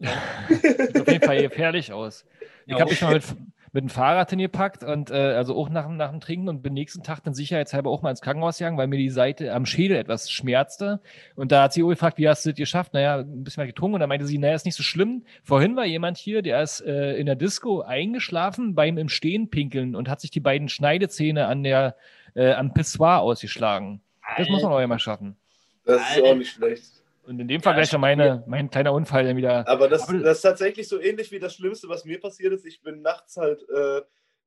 Sieht auf jeden Fall gefährlich aus. Ich Ja, habe mich mal mit, mit dem Fahrrad hingepackt und äh, also auch nach, dem- nach dem Trinken und bin nächsten Tag dann sicherheitshalber auch mal ins Krankenhaus gegangen, weil mir die Seite am Schädel etwas schmerzte. Und da hat sie auch gefragt, wie hast du das geschafft? Naja, ein bisschen mal getrunken. Und dann meinte sie, naja, ist nicht so schlimm. Vorhin war jemand hier, der ist äh, in der Disco eingeschlafen beim im Stehen pinkeln und hat sich die beiden Schneidezähne an der, äh, am Pissoir ausgeschlagen. Das muss man auch immer schaffen. Das ist auch nicht schlecht. Und in dem Fall gleich schon meine, mein kleiner Unfall dann wieder. Aber das, Aber- das ist tatsächlich so ähnlich wie das Schlimmste, was mir passiert ist. Ich bin nachts halt äh,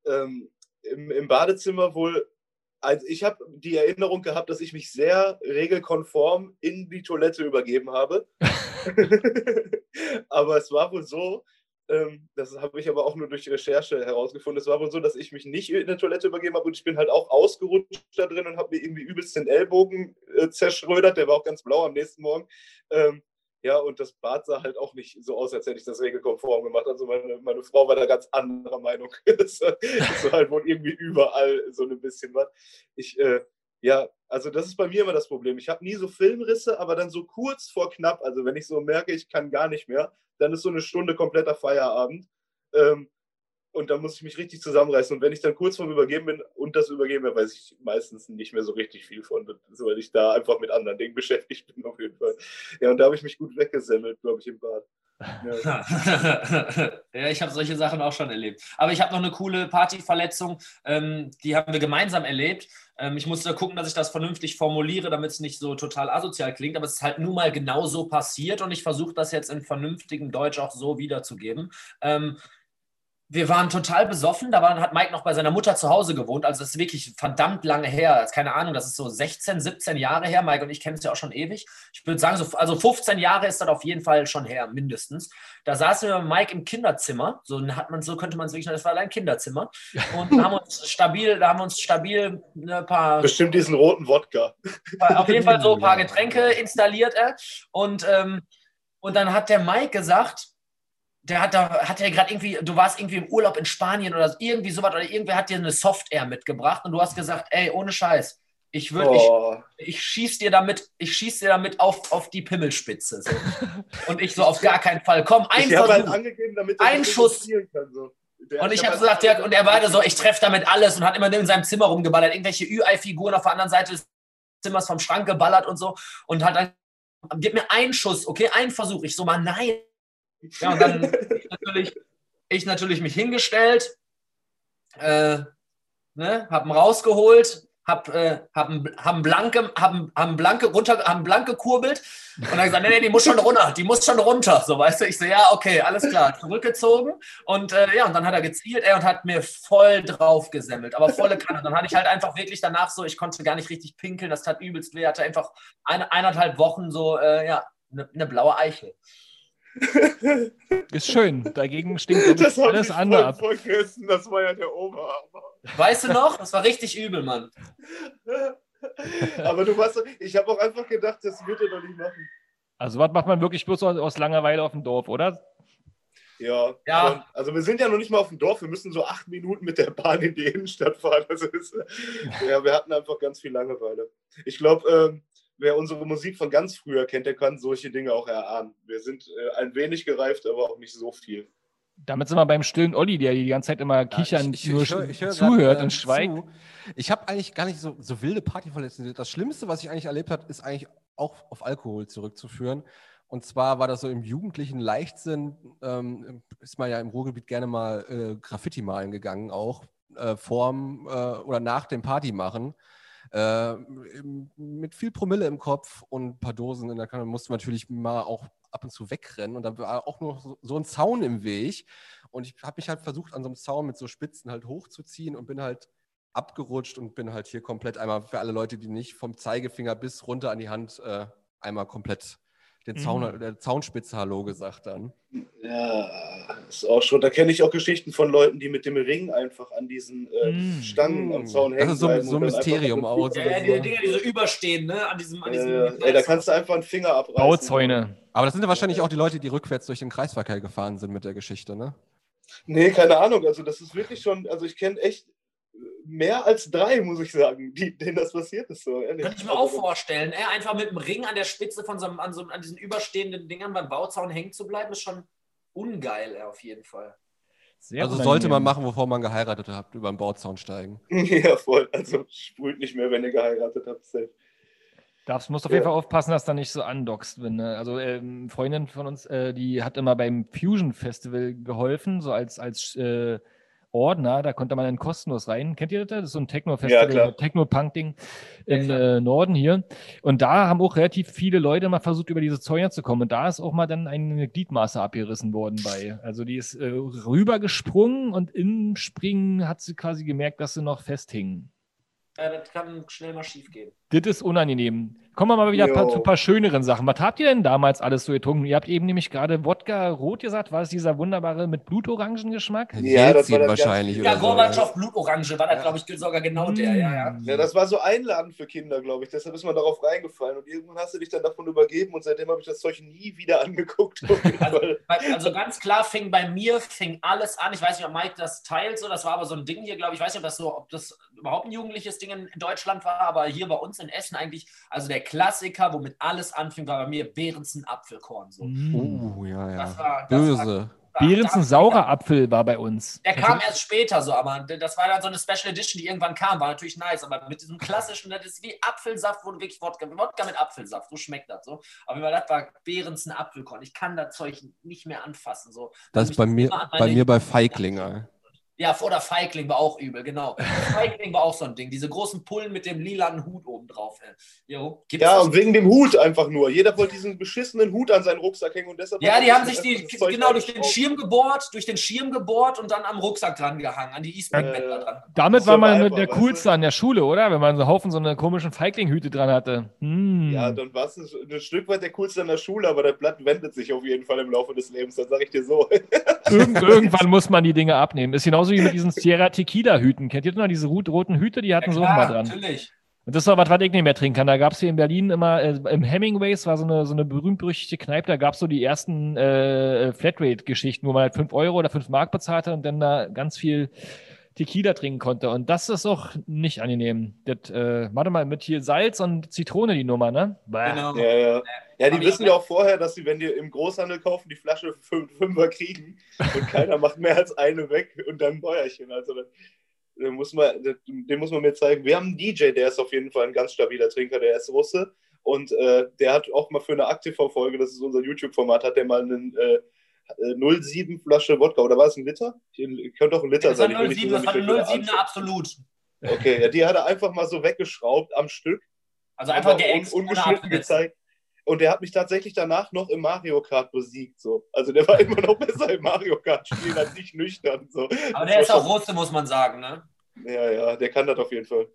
ähm, im, im Badezimmer wohl. Also ich habe die Erinnerung gehabt, dass ich mich sehr regelkonform in die Toilette übergeben habe. aber es war wohl so, ähm, das habe ich aber auch nur durch Recherche herausgefunden, es war wohl so, dass ich mich nicht in der Toilette übergeben habe und ich bin halt auch ausgerutscht da drin und habe mir irgendwie übelst den Ellbogen äh, zerschrödert, der war auch ganz blau am nächsten Morgen. Ähm, ja, und das Bad sah halt auch nicht so aus, als hätte ich das regelkonform gemacht. Also meine, meine Frau war da ganz anderer Meinung. Es war halt wohl irgendwie überall so ein bisschen was. Ich, äh, ja, also das ist bei mir immer das Problem. Ich habe nie so Filmrisse, aber dann so kurz vor knapp, also wenn ich so merke, ich kann gar nicht mehr, dann ist so eine Stunde kompletter Feierabend. Ähm, und dann muss ich mich richtig zusammenreißen. Und wenn ich dann kurz vorm Übergeben bin und das Übergeben, weiß ich meistens nicht mehr so richtig viel von, weil ich da einfach mit anderen Dingen beschäftigt bin, auf jeden Fall. Ja, und da habe ich mich gut weggesemmelt, glaube ich, im Bad. Ja. ich habe solche Sachen auch schon erlebt. Aber ich habe noch eine coole Partyverletzung, ähm, die haben wir gemeinsam erlebt. Ähm, ich musste gucken, dass ich das vernünftig formuliere, damit es nicht so total asozial klingt, aber es ist halt nun mal genau so passiert und ich versuche das jetzt in vernünftigem Deutsch auch so wiederzugeben. Ähm, wir waren total besoffen. Da war, hat Mike noch bei seiner Mutter zu Hause gewohnt. Also das ist wirklich verdammt lange her. Das ist keine Ahnung, das ist so 16, 17 Jahre her. Mike und ich kennen es ja auch schon ewig. Ich würde sagen, so, also 15 Jahre ist das auf jeden Fall schon her, mindestens. Da saßen wir mit Mike im Kinderzimmer. So hat man, so könnte man es wirklich nennen. Das war ein Kinderzimmer. Und haben uns stabil, da haben wir uns stabil ein paar Bestimmt diesen roten Wodka. auf jeden Fall so ein paar Getränke installiert er. Und, ähm, und dann hat der Mike gesagt, der hat da, hat er gerade irgendwie, du warst irgendwie im Urlaub in Spanien oder irgendwie sowas, oder irgendwer hat dir eine Software mitgebracht und du hast gesagt, ey, ohne Scheiß, ich würde, Oh. ich, ich schieß dir damit, ich schieß dir damit auf, auf die Pimmelspitze. So. Und ich so, auf gar keinen Fall. Komm, ein halt Versuch. damit er Ein Schuss. Kann, so. Der- Und ich hab habe gesagt, ja, und er beide so, ich treffe damit alles und hat immer in seinem Zimmer rumgeballert, irgendwelche Ü-Ei-Figuren auf der anderen Seite des Zimmers vom Schrank geballert und so und hat dann, gib mir einen Schuss, okay, einen Versuch. Ich so mal, nein. Ja, und dann ich natürlich, ich natürlich mich hingestellt, äh, ne, hab ihn rausgeholt, hab, äh, hab, hab blanke, hab, hab blanke runter, hab einen blank gekurbelt und dann gesagt, nee, nee, die muss schon runter, die muss schon runter, so, weißt du, ich so, ja, okay, alles klar, zurückgezogen. Und äh, ja, und dann hat er gezielt, ey, und hat mir voll drauf gesemmelt, aber volle Kanne, dann hatte ich halt einfach wirklich danach so, ich konnte gar nicht richtig pinkeln, das tat übelst weh, hatte einfach eine, eineinhalb Wochen so, äh, ja, eine ne blaue Eichel. Ist schön. Dagegen stinkt Das alles ich andere ab. vergessen. Das war ja der Oberhammer. Weißt du noch? Das war richtig übel, Mann. Aber du warst, ich habe auch einfach gedacht, das wird er doch nicht machen. Also, was macht man wirklich bloß aus, aus Langeweile auf dem Dorf, oder? Ja, Ja. schon. also wir sind ja noch nicht mal auf dem Dorf, wir müssen so acht Minuten mit der Bahn in die Innenstadt fahren. Das ist, ja, wir hatten einfach ganz viel Langeweile. Ich glaube, ähm, wer unsere Musik von ganz früher kennt, der kann solche Dinge auch erahnen. Wir sind äh, ein wenig gereift, aber auch nicht so viel. Damit sind wir beim stillen Olli, der die ganze Zeit immer kichern, ich, nur ich, hör- ich hör zuhört grad, äh, und schweigt. Zu. Ich habe eigentlich gar nicht so, so wilde Partyverletzungen. Das Schlimmste, was ich eigentlich erlebt habe, ist eigentlich auch auf Alkohol zurückzuführen. Und zwar war das so im jugendlichen Leichtsinn, ähm, ist man ja im Ruhrgebiet gerne mal äh, Graffiti malen gegangen, auch äh, vorm äh, oder nach dem Party machen. Äh, im- mit viel Promille im Kopf und ein paar Dosen in der Kanne musste natürlich mal auch ab und zu wegrennen. Und da war auch nur so, so ein Zaun im Weg. Und ich habe mich halt versucht, an so einem Zaun mit so Spitzen halt hochzuziehen und bin halt abgerutscht und bin halt hier komplett einmal für alle Leute, die nicht vom Zeigefinger bis runter an die Hand äh, einmal komplett den Zaun, Mhm. der Zaunspitze Hallo gesagt dann. Ja, ist auch schon. Da kenne ich auch Geschichten von Leuten, die mit dem Ring einfach an diesen äh, Mm. Stangen am Zaun hängen. Das ist so, so ein Mysterium auch. Ja, so ja, die Dinger, die so überstehen, ne? An diesem, an diesem Äh, ey, da kannst du einfach einen Finger abreißen. Bauzäune. Aber das sind ja wahrscheinlich auch die Leute, die rückwärts durch den Kreisverkehr gefahren sind mit der Geschichte, ne? Nee, keine Ahnung. Also das ist wirklich schon, also ich kenne echt mehr als drei, muss ich sagen, die, denen das passiert ist. So, ehrlich. Könnte ich mir auch vorstellen. Ey, einfach mit dem Ring an der Spitze von so einem, an, so, an diesen überstehenden Dingern beim Bauzaun hängen zu bleiben, ist schon ungeil, ey, auf jeden Fall. Sehr Also unangenehm. sollte man machen, bevor man geheiratet hat, über den Bauzaun steigen. Ja, voll. Also sprüht nicht mehr, wenn ihr geheiratet habt. Safe. Darfst, musst auf jeden Ja. Fall aufpassen, dass du da nicht so andockst. Wenn, ne? Also ähm, Freundin von uns, äh, die hat immer beim Fusion Festival geholfen, so als, als äh, Ordner, da konnte man dann kostenlos rein. Kennt ihr das? Das ist so ein Ja, Techno-Festival, so Techno-Punk-Ding Ja, im klar. äh, Norden hier. Und da haben auch relativ viele Leute mal versucht, über diese Zäune zu kommen. Und da ist auch mal dann eine Gliedmaße abgerissen worden bei. Also die ist äh, rübergesprungen und im Springen hat sie quasi gemerkt, dass sie noch festhing. Ja, das kann schnell mal schief gehen. Das ist unangenehm. Kommen wir mal wieder paar, zu ein paar schöneren Sachen. Was habt ihr denn damals alles so getrunken? Ihr habt eben nämlich gerade Wodka rot gesagt. War es dieser wunderbare mit Blutorangengeschmack? Ja, das war das wahrscheinlich. Ja, Gorbatschow Blutorange war das, Ja. glaube ich, sogar genau der. Ja, ja. Ja, das war so Einladen für Kinder, glaube ich. Deshalb ist man darauf reingefallen. Und irgendwann hast du dich dann davon übergeben und seitdem habe ich das Zeug nie wieder angeguckt. Weil- Also ganz klar fing bei mir fing alles an. Ich weiß nicht, ob Mike das teilt, so das war aber so ein Ding hier, glaube ich. Ich weiß nicht, ob das so, ob das überhaupt ein jugendliches Ding in Deutschland war, aber hier bei uns in Essen eigentlich, also der Klassiker, womit alles anfing, war bei mir Behrensen Apfelkorn. So. Oh, ja, Das ja. war, das Böse. Behrensen saurer Apfel war bei uns. Der kam erst später so, aber das war dann so eine Special Edition, die irgendwann kam, war natürlich nice, aber mit diesem klassischen, das ist wie Apfelsaft, wo du wirklich Wodka, Wodka mit Apfelsaft, so schmeckt das so. Aber das war Behrensen Apfelkorn. Ich kann das Zeug nicht mehr anfassen. So. Das ist bei mir, bei mir bei Feiglinge. Ja, oder Feigling war auch übel, genau. Feigling war auch so ein Ding. Diese großen Pullen mit dem lilanen Hut oben drauf. ey. Jo, gibt's Ja, und wegen dem Hut einfach nur. Jeder wollte diesen beschissenen Hut an seinen Rucksack hängen und deshalb. ja, die haben sich die, genau durch den. Schirm gebohrt, durch den Schirm gebohrt und dann am Rucksack dran gehangen, an die Eastman-Bänder Äh, dran. Damit war man Survivor, der Coolste an der Schule, oder? Wenn man so einen Haufen so eine komischen Feiglinghüte dran hatte. Hm. Ja, dann war es ein Stück weit der coolste an der Schule, aber das Blatt wendet sich auf jeden Fall im Laufe des Lebens, das sage ich dir so. Irgend, irgendwann muss man die Dinge abnehmen. Ist genauso wie mit diesen Sierra Tequila Hüten. Kennt ihr noch diese rot- roten Hüte? Die hatten so auch mal dran. natürlich. Und das war was, was ich nicht mehr trinken kann. Da gab es hier in Berlin immer, äh, im Hemingways war so eine, so eine berühmt-berüchtigte Kneipe, da gab es so die ersten äh, Flatrate-Geschichten, wo man halt 5 Euro oder 5 Mark bezahlte und dann da ganz viel Tequila trinken konnte. Und das ist auch nicht angenehm. Das, äh, warte mal, mit hier Salz und Zitrone die Nummer, ne? Bäh. Genau. Ja, ja. Ja, die wissen ja auch vorher, dass sie, wenn die im Großhandel kaufen, die Flasche für fünf- Fünfer kriegen und keiner macht mehr als eine weg und dann ein Bäuerchen. Also da, da muss man, den muss man mir zeigen. Wir haben einen DJ, der ist auf jeden Fall ein ganz stabiler Trinker, der ist Russe und äh, der hat auch mal für eine AkTV-Folge, das ist unser YouTube-Format, hat der mal einen äh, äh, 07 Flasche Wodka, oder war es ein Liter? Könnte auch ein Liter Das sein. will nicht 07, so das war eine wieder 07 absolut. Okay, ja, die hat er einfach mal so weggeschraubt am Stück Also einfach geäxt. un ungeschnitten gezeigt. Und der hat mich tatsächlich danach noch im Mario Kart besiegt. So. Also der war immer noch besser im Mario Kart spielen als ich nüchtern. So. Aber Das der ist auch Russe, muss man sagen, ne? Ja, ja, der kann das auf jeden Fall.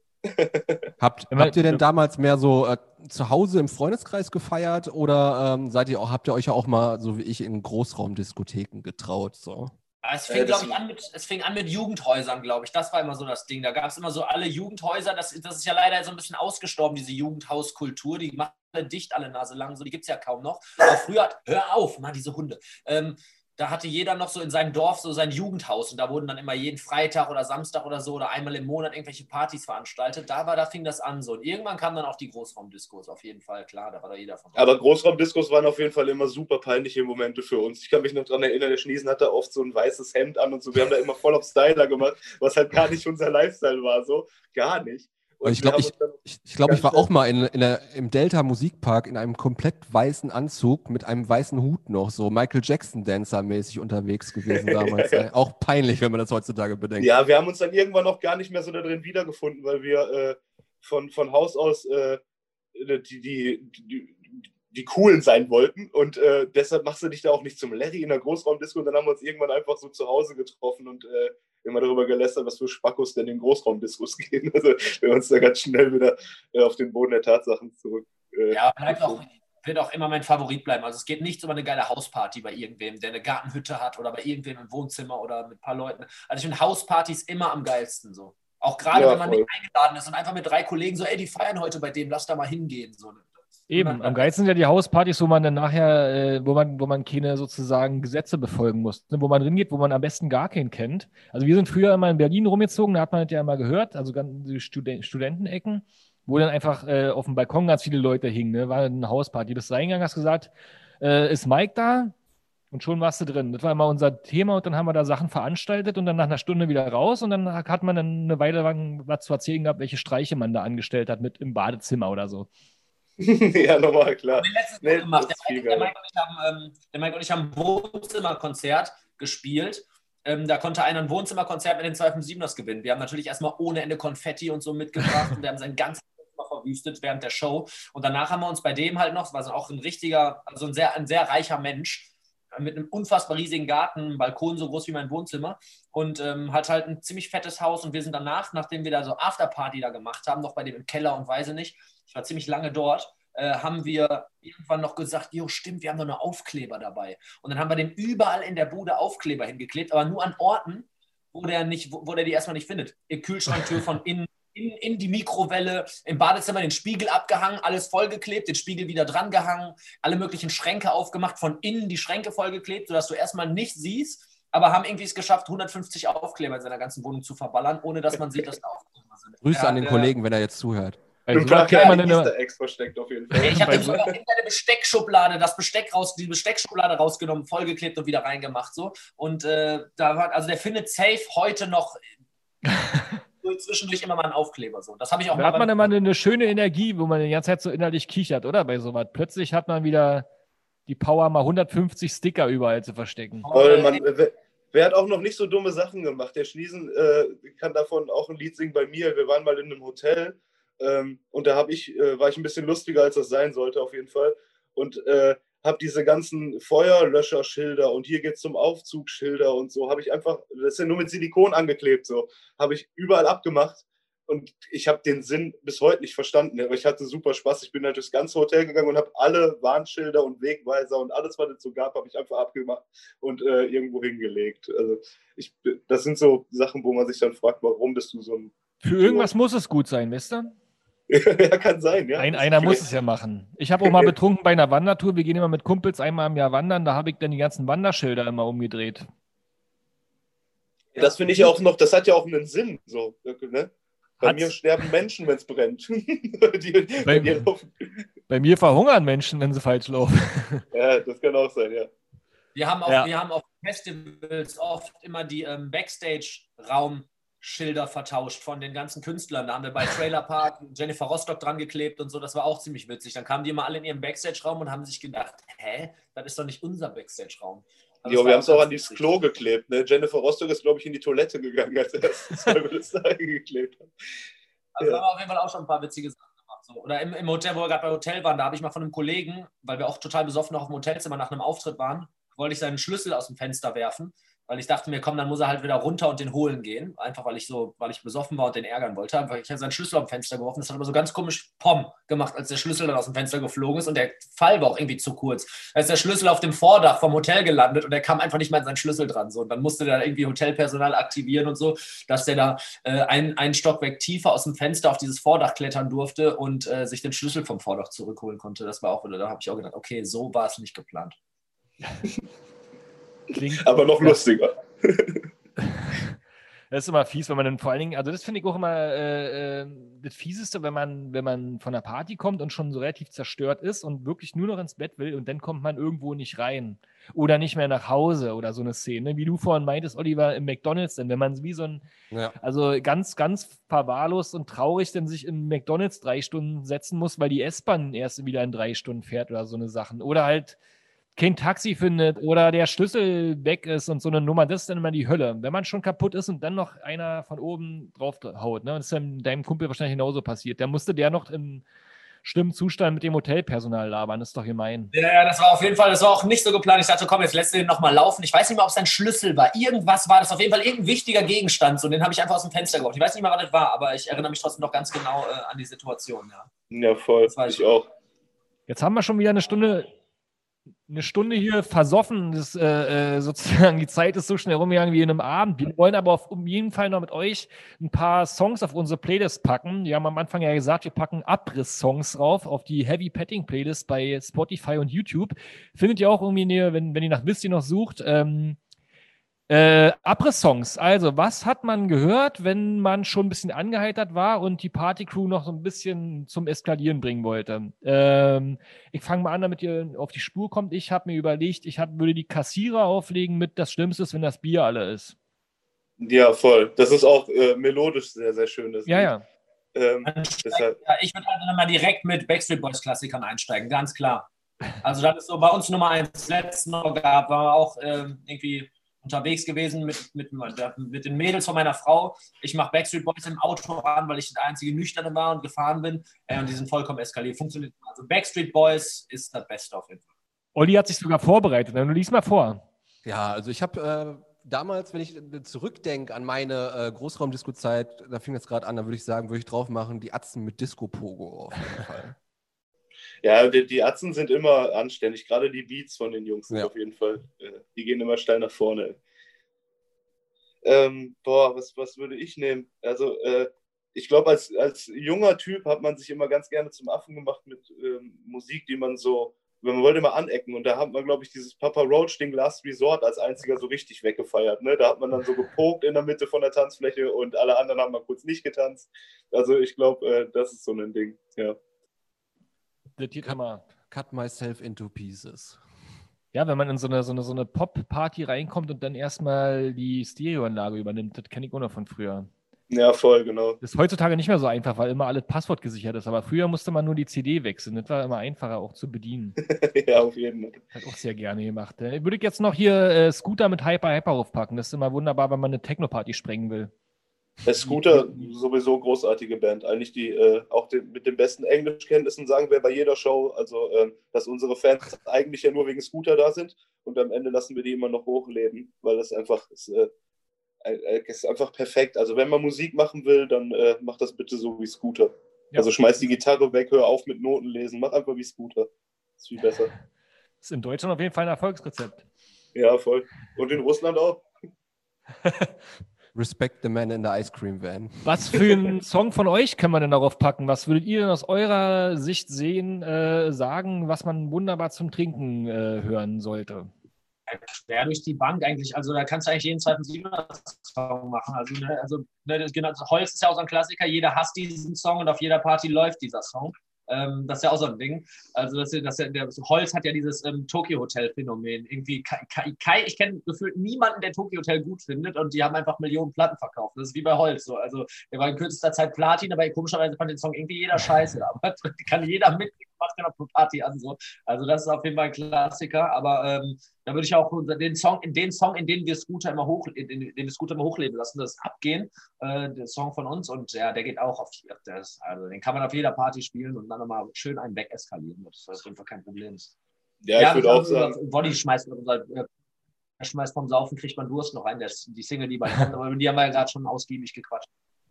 Habt, habt ihr denn damals mehr so äh, zu Hause im Freundeskreis gefeiert oder ähm, seid ihr auch, habt ihr euch ja auch mal, so wie ich, in Großraumdiskotheken getraut? So? Aber Es Äh, fing, glaube ich, an mit, es fing an mit Jugendhäusern, glaube ich. Das war immer so das Ding. Da gab es immer so alle Jugendhäuser. Das, das ist ja leider so ein bisschen ausgestorben, diese Jugendhauskultur. Die machen alle dicht, alle Nase lang. So, die gibt es ja kaum noch. Aber früher, hör auf, mal diese Hunde. Ähm, da hatte jeder noch so in seinem Dorf so sein Jugendhaus und da wurden dann immer jeden Freitag oder Samstag oder so oder einmal im Monat irgendwelche Partys veranstaltet. Da war, da fing das an so. Und irgendwann kamen dann auch die Großraumdiskos, auf jeden Fall, klar, da war da jeder von. Aber Großraumdiskos waren auf jeden Fall immer super peinliche Momente für uns. Ich kann mich noch daran erinnern, der Schniesen hatte oft so ein weißes Hemd an und so. Wir haben da immer voll auf Styler gemacht, was halt gar nicht unser Lifestyle war. So, gar nicht. Und Ich glaube, ich, ich, ich, glaub, ich war auch mal in, in der, im Delta Musikpark in einem komplett weißen Anzug mit einem weißen Hut noch, so Michael Jackson-Dancer-mäßig unterwegs gewesen damals. ey. Auch peinlich, wenn man das heutzutage bedenkt. Ja, wir haben uns dann irgendwann auch gar nicht mehr so da drin wiedergefunden, weil wir äh, von, von Haus aus äh, die, die, die, die Coolen sein wollten. Und äh, deshalb machst du dich da auch nicht zum Larry in der Großraumdisco. Und dann haben wir uns irgendwann einfach so zu Hause getroffen und äh, immer darüber gelästert, was für Spackos denn in Großraumdiskos gehen. Also wir uns da ganz schnell wieder äh, auf den Boden der Tatsachen zurück. Äh, Ja, bleibt auch, wird auch immer mein Favorit bleiben. Also es geht nichts über eine geile Hausparty bei irgendwem, der eine Gartenhütte hat oder bei irgendwem im Wohnzimmer oder mit ein paar Leuten. Also ich finde Hauspartys immer am geilsten so. Auch gerade Ja, wenn man voll. nicht eingeladen ist und einfach mit drei Kollegen so, ey, die feiern heute bei dem, lass da mal hingehen. So. Eben, am geilsten sind ja die Hauspartys, wo man dann nachher, äh, wo man, wo man keine sozusagen Gesetze befolgen muss. Ne, Wo man hingeht, wo man am besten gar keinen kennt. Also wir sind früher immer in Berlin rumgezogen, da hat man das ja immer gehört, also ganz die Studen Studentenecken, wo dann einfach äh, auf dem Balkon ganz viele Leute hingen, ne? War eine Hausparty. Bist reingegangen, hast gesagt, äh, ist Mike da? Und schon warst du drin. Das war immer unser Thema und dann haben wir da Sachen veranstaltet und dann nach einer Stunde wieder raus und dann hat man dann eine Weile lang was zu erzählen gehabt, welche Streiche man da angestellt hat mit im Badezimmer oder so. ja, nochmal, klar. Nee, gemacht. Der der. Mike und ich haben, ähm, der Mike und ich haben ein Wohnzimmerkonzert gespielt. Ähm, da konnte einer ein Wohnzimmerkonzert mit den 257ers gewinnen. Wir haben natürlich erstmal ohne Ende Konfetti und so mitgebracht und wir haben sein ganzes Wohnzimmer verwüstet während der Show. Und danach haben wir uns bei dem halt noch, das war so auch ein richtiger, also ein sehr, ein sehr reicher Mensch, äh, mit einem unfassbar riesigen Garten, einem Balkon so groß wie mein Wohnzimmer und ähm, hat halt ein ziemlich fettes Haus und wir sind danach, nachdem wir da so Afterparty da gemacht haben, noch bei dem im Keller und weiß ich nicht, ich war ziemlich lange dort, äh, haben wir irgendwann noch gesagt, jo, stimmt, wir haben noch eine Aufkleber dabei. Und dann haben wir dem überall in der Bude Aufkleber hingeklebt, aber nur an Orten, wo der, nicht, wo, wo der die erstmal nicht findet. Die Kühlschranktür von innen, in, in die Mikrowelle, im Badezimmer den Spiegel abgehangen, alles vollgeklebt, den Spiegel wieder dran gehangen, alle möglichen Schränke aufgemacht, von innen die Schränke vollgeklebt, sodass du erstmal nicht siehst, aber haben irgendwie es geschafft, 150 Aufkleber in seiner ganzen Wohnung zu verballern, ohne dass man sieht, dass da Aufkleber sind. Grüße Ja, an den Kollegen, wenn er jetzt zuhört. Also, sowas paar kennt man. Easter Eggs versteckt auf jeden Fall. Ich habe so- seine Besteckschublade das Besteck raus, die Besteckschublade rausgenommen, vollgeklebt und wieder reingemacht. So. Und äh, da war, also der findet safe heute noch so zwischendurch immer mal einen Aufkleber. So. Das habe ich auch Da mal hat man immer eine, eine schöne Energie, wo man die ganze Zeit so innerlich kichert, oder? Bei sowas. Plötzlich hat man wieder die Power, mal 150 Sticker überall zu verstecken. Voll, man, wer, wer hat auch noch nicht so dumme Sachen gemacht? Der Schniesen äh, kann davon auch ein Lied singen bei mir. Wir waren mal in einem Hotel ähm, und da ich, äh, war ich ein bisschen lustiger, als das sein sollte, auf jeden Fall. Und äh, habe diese ganzen Feuerlöscherschilder und hier geht's zum Aufzug Schilder und so, habe ich einfach, das ist ja nur mit Silikon angeklebt, so, habe ich überall abgemacht. Und ich habe den Sinn bis heute nicht verstanden, aber ich hatte super Spaß. Ich bin halt durchs ganze Hotel gegangen und habe alle Warnschilder und Wegweiser und alles, was es so gab, habe ich einfach abgemacht und äh, irgendwo hingelegt. Also ich, das sind so Sachen, wo man sich dann fragt, warum bist du so ein. Für irgendwas muss es gut sein, ihr? ja, kann sein, ja. Ein, einer muss es ja machen. Ich habe auch mal betrunken bei einer Wandertour. Wir gehen immer mit Kumpels einmal im Jahr wandern. Da habe ich dann die ganzen Wanderschilder immer umgedreht. Das finde ich auch noch, das hat ja auch einen Sinn. So, ne? Bei Hat's. mir sterben Menschen, wenn es brennt. die, Bei- die laufen. Bei mir verhungern Menschen, wenn sie falsch laufen. ja, das kann auch sein, ja. Wir haben, auf, Ja. wir haben auf Festivals oft immer die ähm, Backstage-Raumschilder vertauscht von den ganzen Künstlern. Da haben wir bei Trailer Park Jennifer Rostock dran geklebt und so. Das war auch ziemlich witzig. Dann kamen die immer alle in ihren Backstage-Raum und haben sich gedacht, hä, das ist doch nicht unser Backstage-Raum. Also Jo, wir haben es auch an dieses. Klo geklebt. Ne? Jennifer Rostock ist, glaube ich, in die Toilette gegangen als wir das da geklebt haben. Also Ja. haben wir auf jeden Fall auch schon ein paar witzige Sachen gemacht. So. Oder im, im Hotel, wo wir gerade bei Hotel waren, da habe ich mal von einem Kollegen, weil wir auch total besoffen noch auf dem Hotelzimmer nach einem Auftritt waren, wollte ich seinen Schlüssel aus dem Fenster werfen, weil ich dachte mir, komm, dann muss er halt wieder runter und den holen gehen. Einfach weil ich so, weil ich besoffen war und den ärgern wollte. Aber ich habe seinen Schlüssel dem Fenster geworfen. Das hat aber so ganz komisch Pom gemacht, als der Schlüssel dann aus dem Fenster geflogen ist und der Fall war auch irgendwie zu kurz. Da ist der Schlüssel auf dem Vordach vom Hotel gelandet und der kam einfach nicht mal an seinen Schlüssel dran. So. Und dann musste der irgendwie Hotelpersonal aktivieren und so, dass der da äh, ein, einen Stockwerk tiefer aus dem Fenster auf dieses Vordach klettern durfte und äh, sich den Schlüssel vom Vordach zurückholen konnte. Das war auch da habe ich auch gedacht, okay, so war es nicht geplant. Klingt, Aber noch lustiger. Das ist immer fies, wenn man dann vor allen Dingen, also das finde ich auch immer äh, äh, das Fieseste, wenn man, wenn man von der Party kommt und schon so relativ zerstört ist und wirklich nur noch ins Bett will und dann kommt man irgendwo nicht rein oder nicht mehr nach Hause oder so eine Szene, wie du vorhin meintest, Oliver, im McDonalds, denn wenn man wie so ein, Ja. also ganz, ganz verwahrlost und traurig dann sich im McDonalds drei Stunden setzen muss, weil die S-Bahn erst wieder in drei Stunden fährt oder so eine Sachen oder halt kein Taxi findet oder der Schlüssel weg ist und so eine Nummer, das ist dann immer die Hölle. Wenn man schon kaputt ist und dann noch einer von oben drauf haut, ne? das ist dann deinem Kumpel wahrscheinlich genauso passiert. Da musste der noch im schlimmen Zustand mit dem Hotelpersonal labern, das ist doch gemein. Ja, ja, das war auf jeden Fall, das war auch nicht so geplant. Ich dachte, komm, jetzt lässt du den nochmal laufen. Ich weiß nicht mehr, ob es ein Schlüssel war. Irgendwas war das auf jeden Fall irgendein wichtiger Gegenstand. So, den habe ich einfach aus dem Fenster geworfen. Ich weiß nicht mehr, was das war, aber ich erinnere mich trotzdem noch ganz genau äh, an die Situation. Ja. Ja, voll. Das weiß Ich ich. auch. Jetzt haben wir schon wieder eine Stunde eine Stunde hier versoffen. Das, äh, äh, sozusagen, die Zeit ist so schnell rumgegangen wie in einem Abend. Wir wollen aber auf um jeden Fall noch mit euch ein paar Songs auf unsere Playlist packen. Wir haben am Anfang ja gesagt, wir packen Abriss-Songs drauf auf die Heavy Petting Playlist bei Spotify und YouTube. Findet ihr auch irgendwie, wenn, wenn ihr nach ihr noch sucht, ähm, äh, Abriss-Songs. Also, was hat man gehört, wenn man schon ein bisschen angeheitert war und die Partycrew noch so ein bisschen zum Eskalieren bringen wollte? Ähm, ich fange mal an, damit ihr auf die Spur kommt. Ich habe mir überlegt, ich hab, würde die Kassierer auflegen mit das Schlimmste ist, wenn das Bier alle ist. Ja, voll. Das ist auch äh, melodisch sehr, sehr schön. Das Ja, Lied. ja. Ähm, deshalb, Ja, ich würde also mal direkt mit Backstreet Boys Klassikern einsteigen, ganz klar. Also das ist so bei uns Nummer eins. Letzten Mal gab, wir auch ähm, irgendwie unterwegs gewesen mit, mit, mit den Mädels von meiner Frau. Ich mache Backstreet Boys im Auto an, weil ich der einzige Nüchterne war und gefahren bin. Äh, und die sind vollkommen eskaliert. Funktioniert. Also Backstreet Boys ist das Beste auf jeden Fall. Olli hat sich sogar vorbereitet. Dann lies mal vor. Ja, also ich habe äh, damals, wenn ich zurückdenke an meine äh, Großraumdisco-Zeit, da fing das gerade an, da würde ich sagen, würde ich drauf machen, die Atzen mit Disco-Pogo auf jeden Fall. Ja, die, die Atzen sind immer anständig. Gerade die Beats von den Jungs Ja. auf jeden Fall, äh, die gehen immer steil nach vorne. Ähm, boah, was, was würde ich nehmen? Also, äh, ich glaube, als, als junger Typ hat man sich immer ganz gerne zum Affen gemacht mit ähm, Musik, die man so, wenn man wollte mal anecken. Und da hat man, glaube ich, dieses Papa Roach-Ding Last Resort als einziger so richtig weggefeiert. Ne? Da hat man dann so gepokt in der Mitte von der Tanzfläche und alle anderen haben mal kurz nicht getanzt. Also ich glaube, äh, das ist so ein Ding. Ja. Das hier kann man. Cut myself into pieces. Ja, wenn man in so eine, so eine, so eine Pop-Party reinkommt und dann erstmal die Stereoanlage übernimmt, das kenne ich auch noch von früher. ja, voll, genau. Das ist heutzutage nicht mehr so einfach, weil immer alles Passwort gesichert ist. Aber früher musste man nur die CD wechseln. Das war immer einfacher auch zu bedienen. ja, auf jeden Fall. Hat auch sehr gerne gemacht. Äh, Würde ich jetzt noch hier äh, Scooter mit Hyper Hyper aufpacken. Das ist immer wunderbar, wenn man eine Techno-Party sprengen will. Der Scooter, sowieso großartige Band. Eigentlich die, äh, auch den, mit den besten Englischkenntnissen sagen wir bei jeder Show, also ähm, dass unsere Fans eigentlich ja nur wegen Scooter da sind und am Ende lassen wir die immer noch hochleben, weil das einfach ist, äh, äh, ist einfach perfekt. Also wenn man Musik machen will, dann äh, mach das bitte so wie Scooter. Ja. Also schmeiß die Gitarre weg, hör auf mit Noten lesen, mach einfach wie Scooter. Ist viel besser. Das ist in Deutschland auf jeden Fall ein Erfolgsrezept. Ja, voll. Und in Russland auch. Respect the man in the ice cream van. Was für einen Song von euch kann man denn darauf packen? Was würdet ihr denn aus eurer Sicht sehen, äh, sagen, was man wunderbar zum Trinken äh, hören sollte? Schwer durch die Bank eigentlich. Also da kannst du eigentlich jeden zweiten Siebener-Song machen. Also, ne, also ne, das, genau, Holz ist ja auch so ein Klassiker. Jeder hasst diesen Song und auf jeder Party läuft dieser Song. Ähm, das ist ja auch so ein Ding. Also das, das, der, Holz hat ja dieses ähm, Tokyo-Hotel-Phänomen. Irgendwie, Kai, Kai, Kai ich kenne gefühlt niemanden, der Tokyo Hotel gut findet und die haben einfach Millionen Platten verkauft. Das ist wie bei Holz. So. Also der war in kürzester Zeit Platin, aber komischerweise fand den Song irgendwie jeder scheiße. Aber kann jeder mitnehmen, macht ja noch Party an. So. Also das ist auf jeden Fall ein Klassiker. Aber ähm, da würde ich auch den Song, in den Song, in den wir Scooter immer hoch, in den wir Scooter immer hochleben lassen, das Abgehen, äh, der Song von uns und ja, der geht auch auf das, also den kann man auf jeder Party spielen und dann nochmal schön einen wegeskalieren. Das ist auf jeden Fall kein Problem. Ja, ich würde auch sagen. Body schmeißt, äh, schmeißt vom Saufen, kriegt man Durst noch rein. Das, die Single, die kommt, aber die haben wir ja gerade schon ausgiebig gequatscht.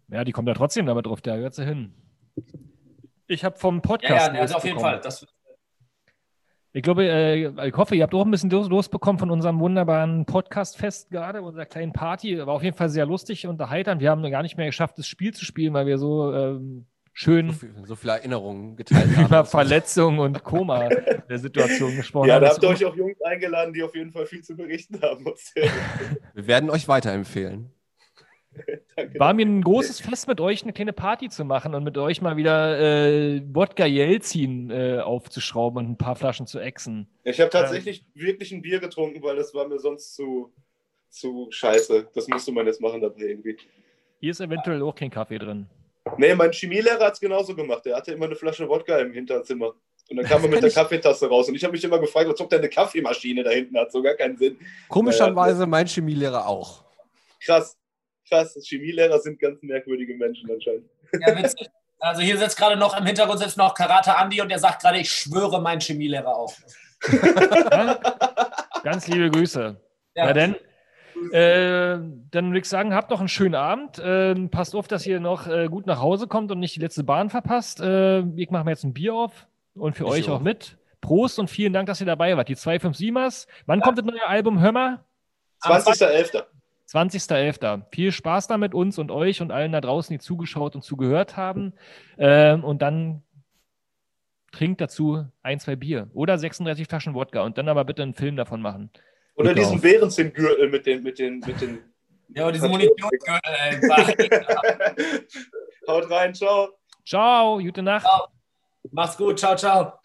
Ja, die kommt ja trotzdem damit drauf, da gehört sie hin. Ich habe vom Ja, Podcast. ja, also auf jeden. Fall. Das, Ich glaube, äh, ich hoffe, ihr habt auch ein bisschen los, losbekommen von unserem wunderbaren Podcast-Fest gerade, unserer kleinen Party. War auf jeden Fall sehr lustig und unterhalternd. Wir haben gar nicht mehr geschafft, das Spiel zu spielen, weil wir so ähm, schön So, viel, so viele Erinnerungen geteilt über haben. Verletzung und Koma der Situation gesprochen Ja, haben. da Das habt ihr euch auch Jungs eingeladen, die auf jeden Fall viel zu berichten haben. Wir werden euch weiterempfehlen. Danke. war mir ein großes Fest, mit euch eine kleine Party zu machen und mit euch mal wieder äh, Wodka Jelzin äh, aufzuschrauben und ein paar Flaschen zu exen. Ich habe tatsächlich wirklich ein Bier getrunken, weil das war mir sonst zu, zu scheiße. Das musste man jetzt machen dabei irgendwie. Hier ist eventuell auch kein Kaffee drin. Nee, mein Chemielehrer hat es genauso gemacht. Der hatte immer eine Flasche Wodka im Hinterzimmer. Und dann kam er mit der Kaffeetasse raus. Und ich habe mich immer gefragt, als ob der eine Kaffeemaschine da hinten hat. So gar keinen Sinn. Komischerweise mein Chemielehrer auch. Krass. Krass. Chemielehrer sind ganz merkwürdige Menschen anscheinend. ja, witzig. Also hier sitzt gerade noch im Hintergrund sitzt noch Karate Andi und der sagt gerade, ich schwöre mein Chemielehrer auf. Ja? Ganz liebe Grüße. Ja. Na denn, äh, dann würde ich sagen, habt noch einen schönen Abend. Ähm, passt auf, dass ihr noch äh, gut nach Hause kommt und nicht die letzte Bahn verpasst. Äh, ich mache mir jetzt ein Bier auf und für Ich euch auch auch. mit. Prost und vielen Dank, dass ihr dabei wart. Die 257ers. Wann kommt das neue Album? Hör mal. 20.11. 20.11. Viel Spaß da mit uns und euch und allen da draußen, die zugeschaut und zugehört haben. Ähm, und dann trinkt dazu ein, zwei Bier oder 36 Flaschen Wodka und dann aber bitte einen Film davon machen. Oder diesen auf. Bärenzinn-Gürtel mit den, mit den, mit den. Ja, aber diese Munitionsgürtel. Haut rein, ciao. Ciao, gute Nacht. Mach's gut, ciao, ciao.